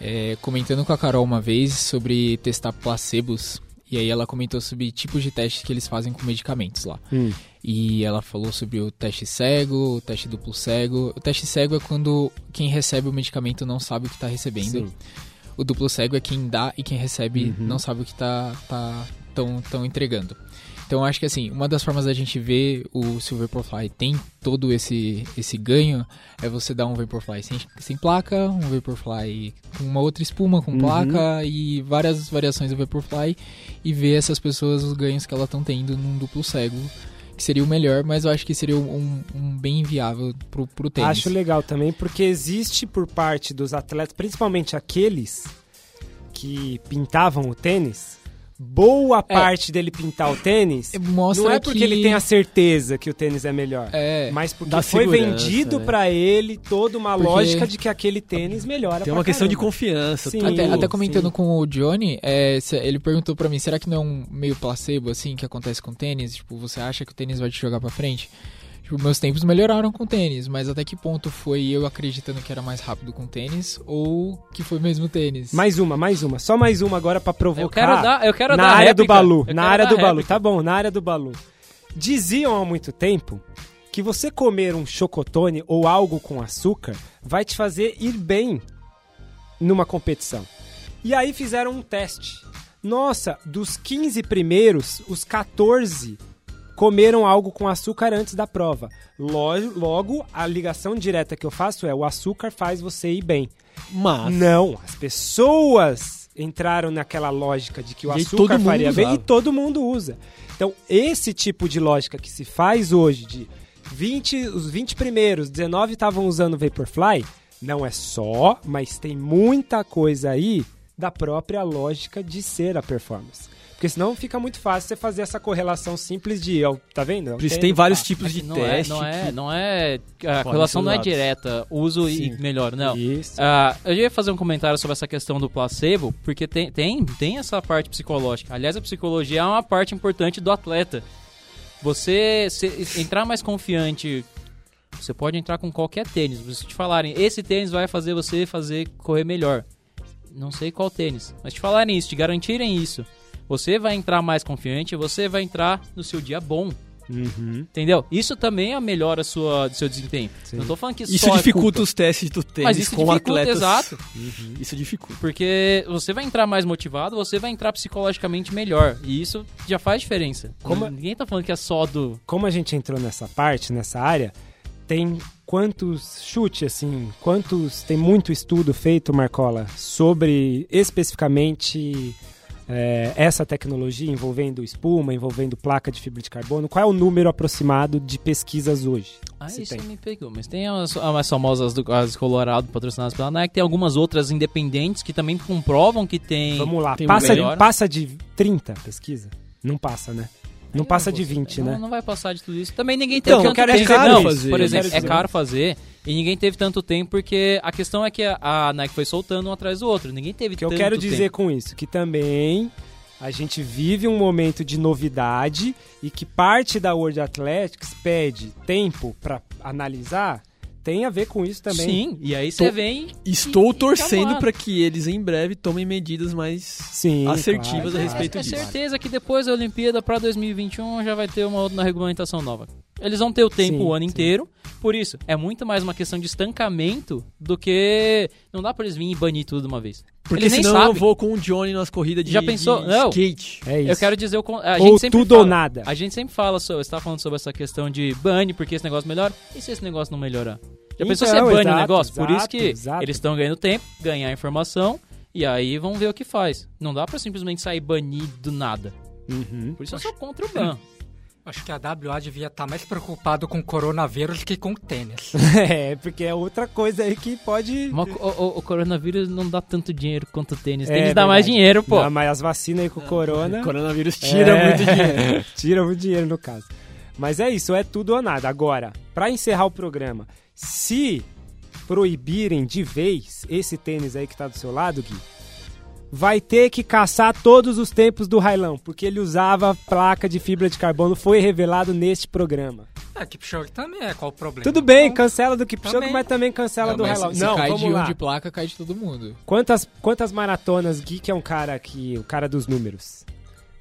é, comentando com a Carol uma vez sobre testar placebos. E aí ela comentou sobre tipos de testes que eles fazem com medicamentos lá. Hum. E ela falou sobre o teste cego, o teste duplo cego. O teste cego é quando quem recebe o medicamento não sabe o que está recebendo. Sim. O duplo cego é quem dá e quem recebe Uhum. não sabe o que tá, tá tão, tão entregando. Então acho que assim, uma das formas da gente ver o se o Vaporfly tem todo esse, esse ganho é você dar um Vaporfly sem, sem placa, um Vaporfly com uma outra espuma com Uhum. placa e várias variações do Vaporfly e ver essas pessoas os ganhos que elas estão tendo num duplo cego. Que seria o melhor, mas eu acho que seria um, um bem viável pro, pro tênis. Acho legal também, porque existe por parte dos atletas, principalmente aqueles que pintavam o tênis, boa É. parte dele pintar o tênis Mostra não é porque que- ele tem a certeza que o tênis é melhor. É, Mas porque Dá foi vendido né? pra ele toda uma Porque- lógica de que aquele tênis melhora Tem pra uma questão de caramba. confiança. Sim. Até, até comentando sim. com o Johnny, é, se- ele perguntou pra mim, será que não é um meio placebo, assim, que acontece com tênis? Tipo, você acha que o tênis vai te jogar pra frente? Tipo, meus tempos melhoraram com tênis, mas até que ponto foi eu acreditando que era mais rápido com tênis ou que foi mesmo tênis? Mais uma, mais uma. Só mais uma agora pra provocar. Eu quero dar, eu quero na dar área do réplica. Balu. Eu Na área do Balu, réplica. tá bom, na área do Balu. Diziam há muito tempo que você comer um chocotone ou algo com açúcar vai te fazer ir bem numa competição. E aí fizeram um teste. Nossa, dos 15 primeiros, os 14 comeram algo com açúcar antes da prova. Logo, a ligação direta que eu faço é o açúcar faz você ir bem. Mas Não, as pessoas entraram naquela lógica de que o E açúcar faria bem e todo mundo usa. Então, esse tipo de lógica que se faz hoje de 20, os 20 primeiros, 19 estavam usando Vaporfly, não é só, mas tem muita coisa aí da própria lógica de ser a performance. Porque senão fica muito fácil você fazer essa correlação simples de, ó, tá vendo? É por isso tem vários tipos É de não é, teste. não é, não é, a podem correlação não é direta, uso e Sim. melhor, não. Isso. Ah, eu ia fazer um comentário sobre essa questão do placebo, porque tem, tem, tem essa parte psicológica. Aliás, a psicologia é uma parte importante do atleta. Você se- entrar mais confiante, você pode entrar com qualquer tênis. Se te falarem, esse tênis vai fazer você fazer correr melhor. Não sei qual tênis, mas te falarem isso, te garantirem isso. Você vai entrar mais confiante, você vai entrar no seu dia bom. Uhum. Entendeu? Isso também melhora sua, seu desempenho. Sim. Não tô falando que Isso só é dificulta culpa, os testes do tênis Mas isso com dificulta, atletas. exato. Isso dificulta. Porque você vai entrar mais motivado, você vai entrar psicologicamente melhor. E isso já faz diferença. Como- Ninguém tá falando que é só do. como a gente entrou nessa parte, nessa área, tem quantos chute assim, quantos tem muito estudo feito, Marcola, sobre especificamente é, essa tecnologia envolvendo espuma, envolvendo placa de fibra de carbono? Qual é o número aproximado de pesquisas hoje? Ah, Você isso tem? me pegou. Mas tem as, as famosas do, as Colorado patrocinadas pela Nike. Tem algumas outras independentes que também comprovam que tem. Vamos lá, tem passa, melhor. passa de 30 pesquisa? Não passa, né? Não passa de 20, não, né? Não vai passar de tudo isso. Também ninguém Então, teve eu quero tanto é tempo. caro não, fazer, por exemplo, é caro fazer e ninguém teve tanto tempo porque a questão é que a, a Nike foi soltando um atrás do outro. Ninguém teve O que eu tanto quero dizer tempo. com isso? Que também a gente vive um momento de novidade e que parte da World Athletics pede tempo para analisar, tem a ver com isso também. Sim, e aí você Tô- vem. Estou e- torcendo para que eles em breve tomem medidas mais Sim, assertivas claro, a respeito é disso. certeza que depois da Olimpíada para 2021 já vai ter uma outra regulamentação nova. Eles vão ter o tempo Sim, o ano sim. inteiro. Por isso, é muito mais uma questão de estancamento do que. Não dá pra eles virem e banir tudo de uma vez. Porque eles nem senão eu vou com o Johnny nas corridas de, Já pensou? de Não. skate. É isso. Eu quero dizer o a Ou gente sempre tudo fala, ou nada. A gente sempre fala sobre, você tá falando sobre essa questão de bane porque esse negócio melhora. E se esse negócio não melhorar? Já pensou se é Então, bane o exato, negócio? Por isso exato, que exato. eles estão ganhando tempo, ganhar informação e aí vão ver o que faz. Não dá pra simplesmente sair banido do nada. Uhum. Por isso eu sou contra o ban. Acho que a WA devia estar mais preocupado com o coronavírus que com o tênis. é, porque é outra coisa aí que pode. Mas o, o- o coronavírus não dá tanto dinheiro quanto o tênis. É tênis dá mais dinheiro, pô. Não, mas as vacinas aí com o corona. Coronavírus tira É, muito dinheiro. tira muito dinheiro, no caso. Mas é isso, é tudo ou nada. Agora, pra encerrar o programa, se proibirem de vez esse tênis aí que tá do seu lado, Gui, vai ter que caçar todos os tempos do Railão, porque ele usava placa de fibra de carbono, foi revelado neste programa. É, Kipchoge também é, qual o problema? Tudo bem, Então, cancela do Kipchoge, Também. mas também cancela Não, do Railão. se Não, cai vamos de um lá. de placa, cai de todo mundo. Quantas, quantas maratonas, Gui, que é um cara que. o cara dos números.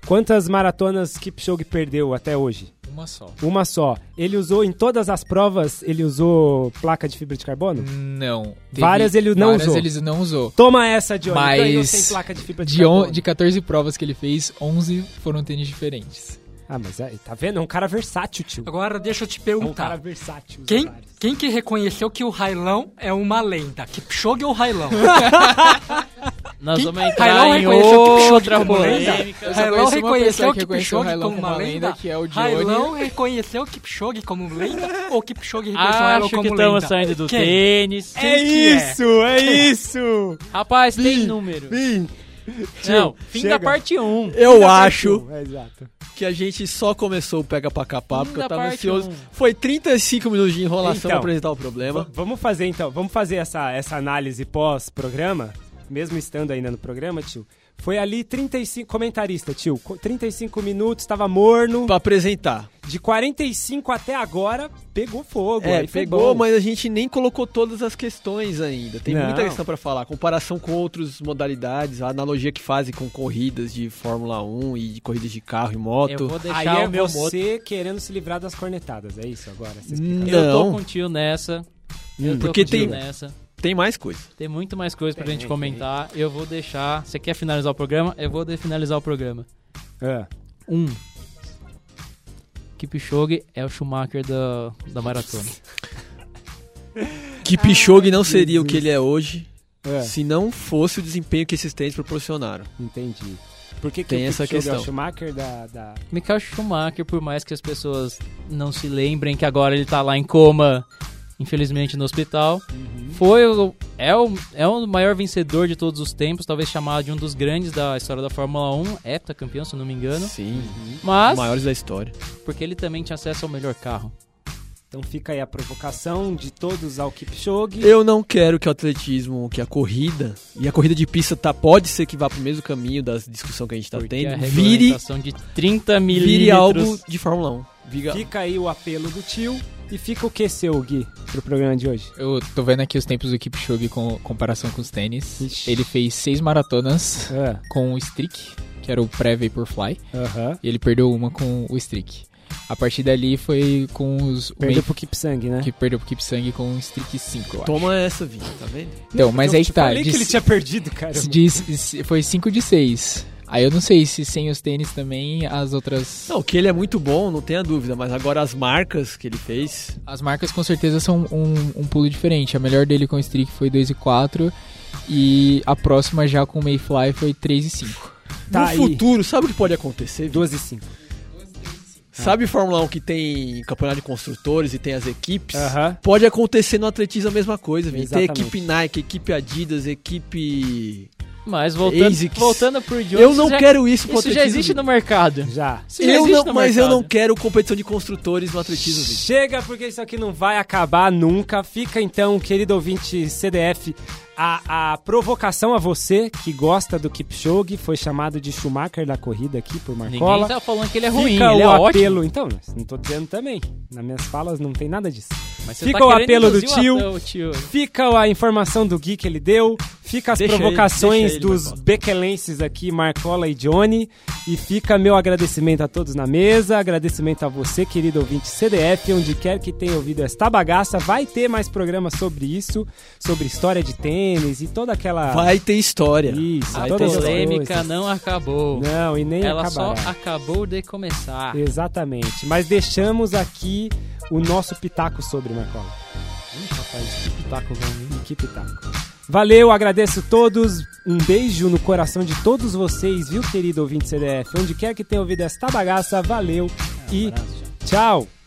Quantas maratonas Kipchoge perdeu até hoje? Uma só. Uma só. Ele usou em todas as provas, ele usou placa de fibra de carbono? Não. Várias ele não várias usou. ele não usou. Toma essa, Johnny. Mas sem placa de fibra de, De, on, carbono. de 14 provas que ele fez, 11 foram tênis diferentes. Ah, mas é, tá vendo? É um cara versátil, tio. Agora deixa eu te É um cara perguntar. versátil. Quem, quem que reconheceu que o Railão é uma lenda? Kipchoge ou Railão? Nós Quem- vamos entrar Railão em outra polêmica. Railão reconheceu o que reconheceu o Kipchoge como uma lenda? que é o Johnny. Railão reconheceu o Kipchoge como lenda ou Kipchoge reconheceu o Railão Acho como que lenda? estamos saindo do Quem? tênis. É que é? isso, é isso! Rapaz, tem número. Vim! Não, fim chega. da parte 1. Eu acho É, exato. que a gente só começou o Pega Pra Capar porque eu tava ansioso. um. Foi 35 minutos de enrolação Então. pra apresentar o problema. Vamos fazer então, vamos fazer essa, essa análise pós-programa, mesmo estando ainda no programa, tio. Foi ali 35 comentarista, tio. co- 35 minutos, tava morno. Pra apresentar. De 45 até agora, pegou fogo. É, pegou, bom. mas a gente nem colocou todas as questões ainda. Tem Não. muita questão pra falar. Comparação com outras modalidades, a analogia que fazem com corridas de Fórmula 1 e de corridas de carro e moto. Eu vou deixar Aí é o meu moto. você querendo se livrar das cornetadas, é isso agora? Hum, explicação. Eu tô Não. com o tio nessa. Eu tô porque com o tio tem- nessa. Tem mais coisa. Tem muito mais coisa pra Tem, gente tem. comentar. Eu vou deixar. Você quer finalizar o programa? Eu vou finalizar o programa. Ah, Um. Kipchoge é o Schumacher da, da maratona. Kipchoge não Ai, seria o que ele é hoje ah, se não fosse o desempenho que esses tênis proporcionaram. entendi. Por que, que Tem o essa Kipchoge é o questão. Schumacher da... da... Michael Schumacher, por mais que as pessoas não se lembrem que agora ele tá lá em coma, infelizmente no hospital, foi o, é, o, é o maior vencedor de todos os tempos, talvez chamado de um dos grandes da história da Fórmula 1, heptacampeão, se eu não me engano. Sim. Mas, Maiores da história. porque ele também tinha acesso ao melhor carro. Então fica aí a provocação de todos ao Kipchoge. Eu não quero que o atletismo, que a corrida, e a corrida de pista tá, pode ser que vá pro mesmo caminho da discussão que a gente tá Porque a tendo, vire, de 30 milímetros... vire algo de Fórmula 1. Vira, Fica aí o apelo do tio. E fica o que seu, Gui, pro programa de hoje? Eu tô vendo aqui os tempos do Kipchoge com comparação com os tênis. Ixi. Ele fez seis maratonas Ah, com o Streak, que era o pré-Vaporfly, Aham. e ele perdeu uma com o Streak. A partir dali foi com os... o Perdeu meio- pro Kipsang, né? que perdeu pro Kipsang com o Streak 5, eu acho. Toma essa, Vinho, tá vendo? Então, mas Eu aí que tá. falei de- que ele tinha perdido, cara. se- foi 5 de 6. Aí eu não sei se sem os tênis também as outras... Não, que ele é muito bom, não tenha dúvida, mas agora as marcas que ele fez. As marcas com certeza são um, um pulo diferente. A melhor dele com o Streak foi 2 e 4 e a próxima já com o Mayfly foi 3 e 5. Tá no aí. futuro, sabe o que pode acontecer? Vitor? 12 e 5. Sabe Fórmula 1 que tem campeonato de construtores e tem as equipes? Aham. Pode acontecer no atletismo a mesma coisa. Tem equipe Nike, equipe Adidas, equipe. Mas voltando, ASICS. voltando pro Jones, eu não já, quero isso pro Isso já existe no mercado. Já. Isso já Eu existe não, no mas eu mercado. não quero competição de construtores no atletismo. Chega, porque isso aqui não vai acabar nunca. Fica então, querido ouvinte CDF, a, a provocação a você que gosta do Kipchoge, foi chamado de Schumacher da corrida aqui por Ninguém Marcola. tá falando que ele é ruim, Fica ele o é ótimo. apelo, então, não tô dizendo também. Nas minhas falas não tem nada disso. Fica tá o apelo do tio. tio. Fica a informação do Gui que ele deu, fica as Deixa ele, provocações deixa ele, dos Marcola. bequelenses aqui, Marcola e Johnny, e fica meu agradecimento a todos na mesa, agradecimento a você, querido ouvinte CDF, onde quer que tenha ouvido esta bagaça, vai ter mais programas sobre isso, sobre história de tênis e toda aquela... Vai ter história. Isso, A polêmica não acabou. Não, e nem Ela acabará. só acabou de começar. Exatamente, mas deixamos aqui o nosso pitaco sobre, Marcola. Ih, rapaz, que pitaco bom, Que pitaco. Valeu, agradeço todos. Um beijo no coração de todos vocês, viu, querido ouvinte CDF? Onde quer que tenha ouvido esta bagaça, valeu e Abraço, tchau. tchau.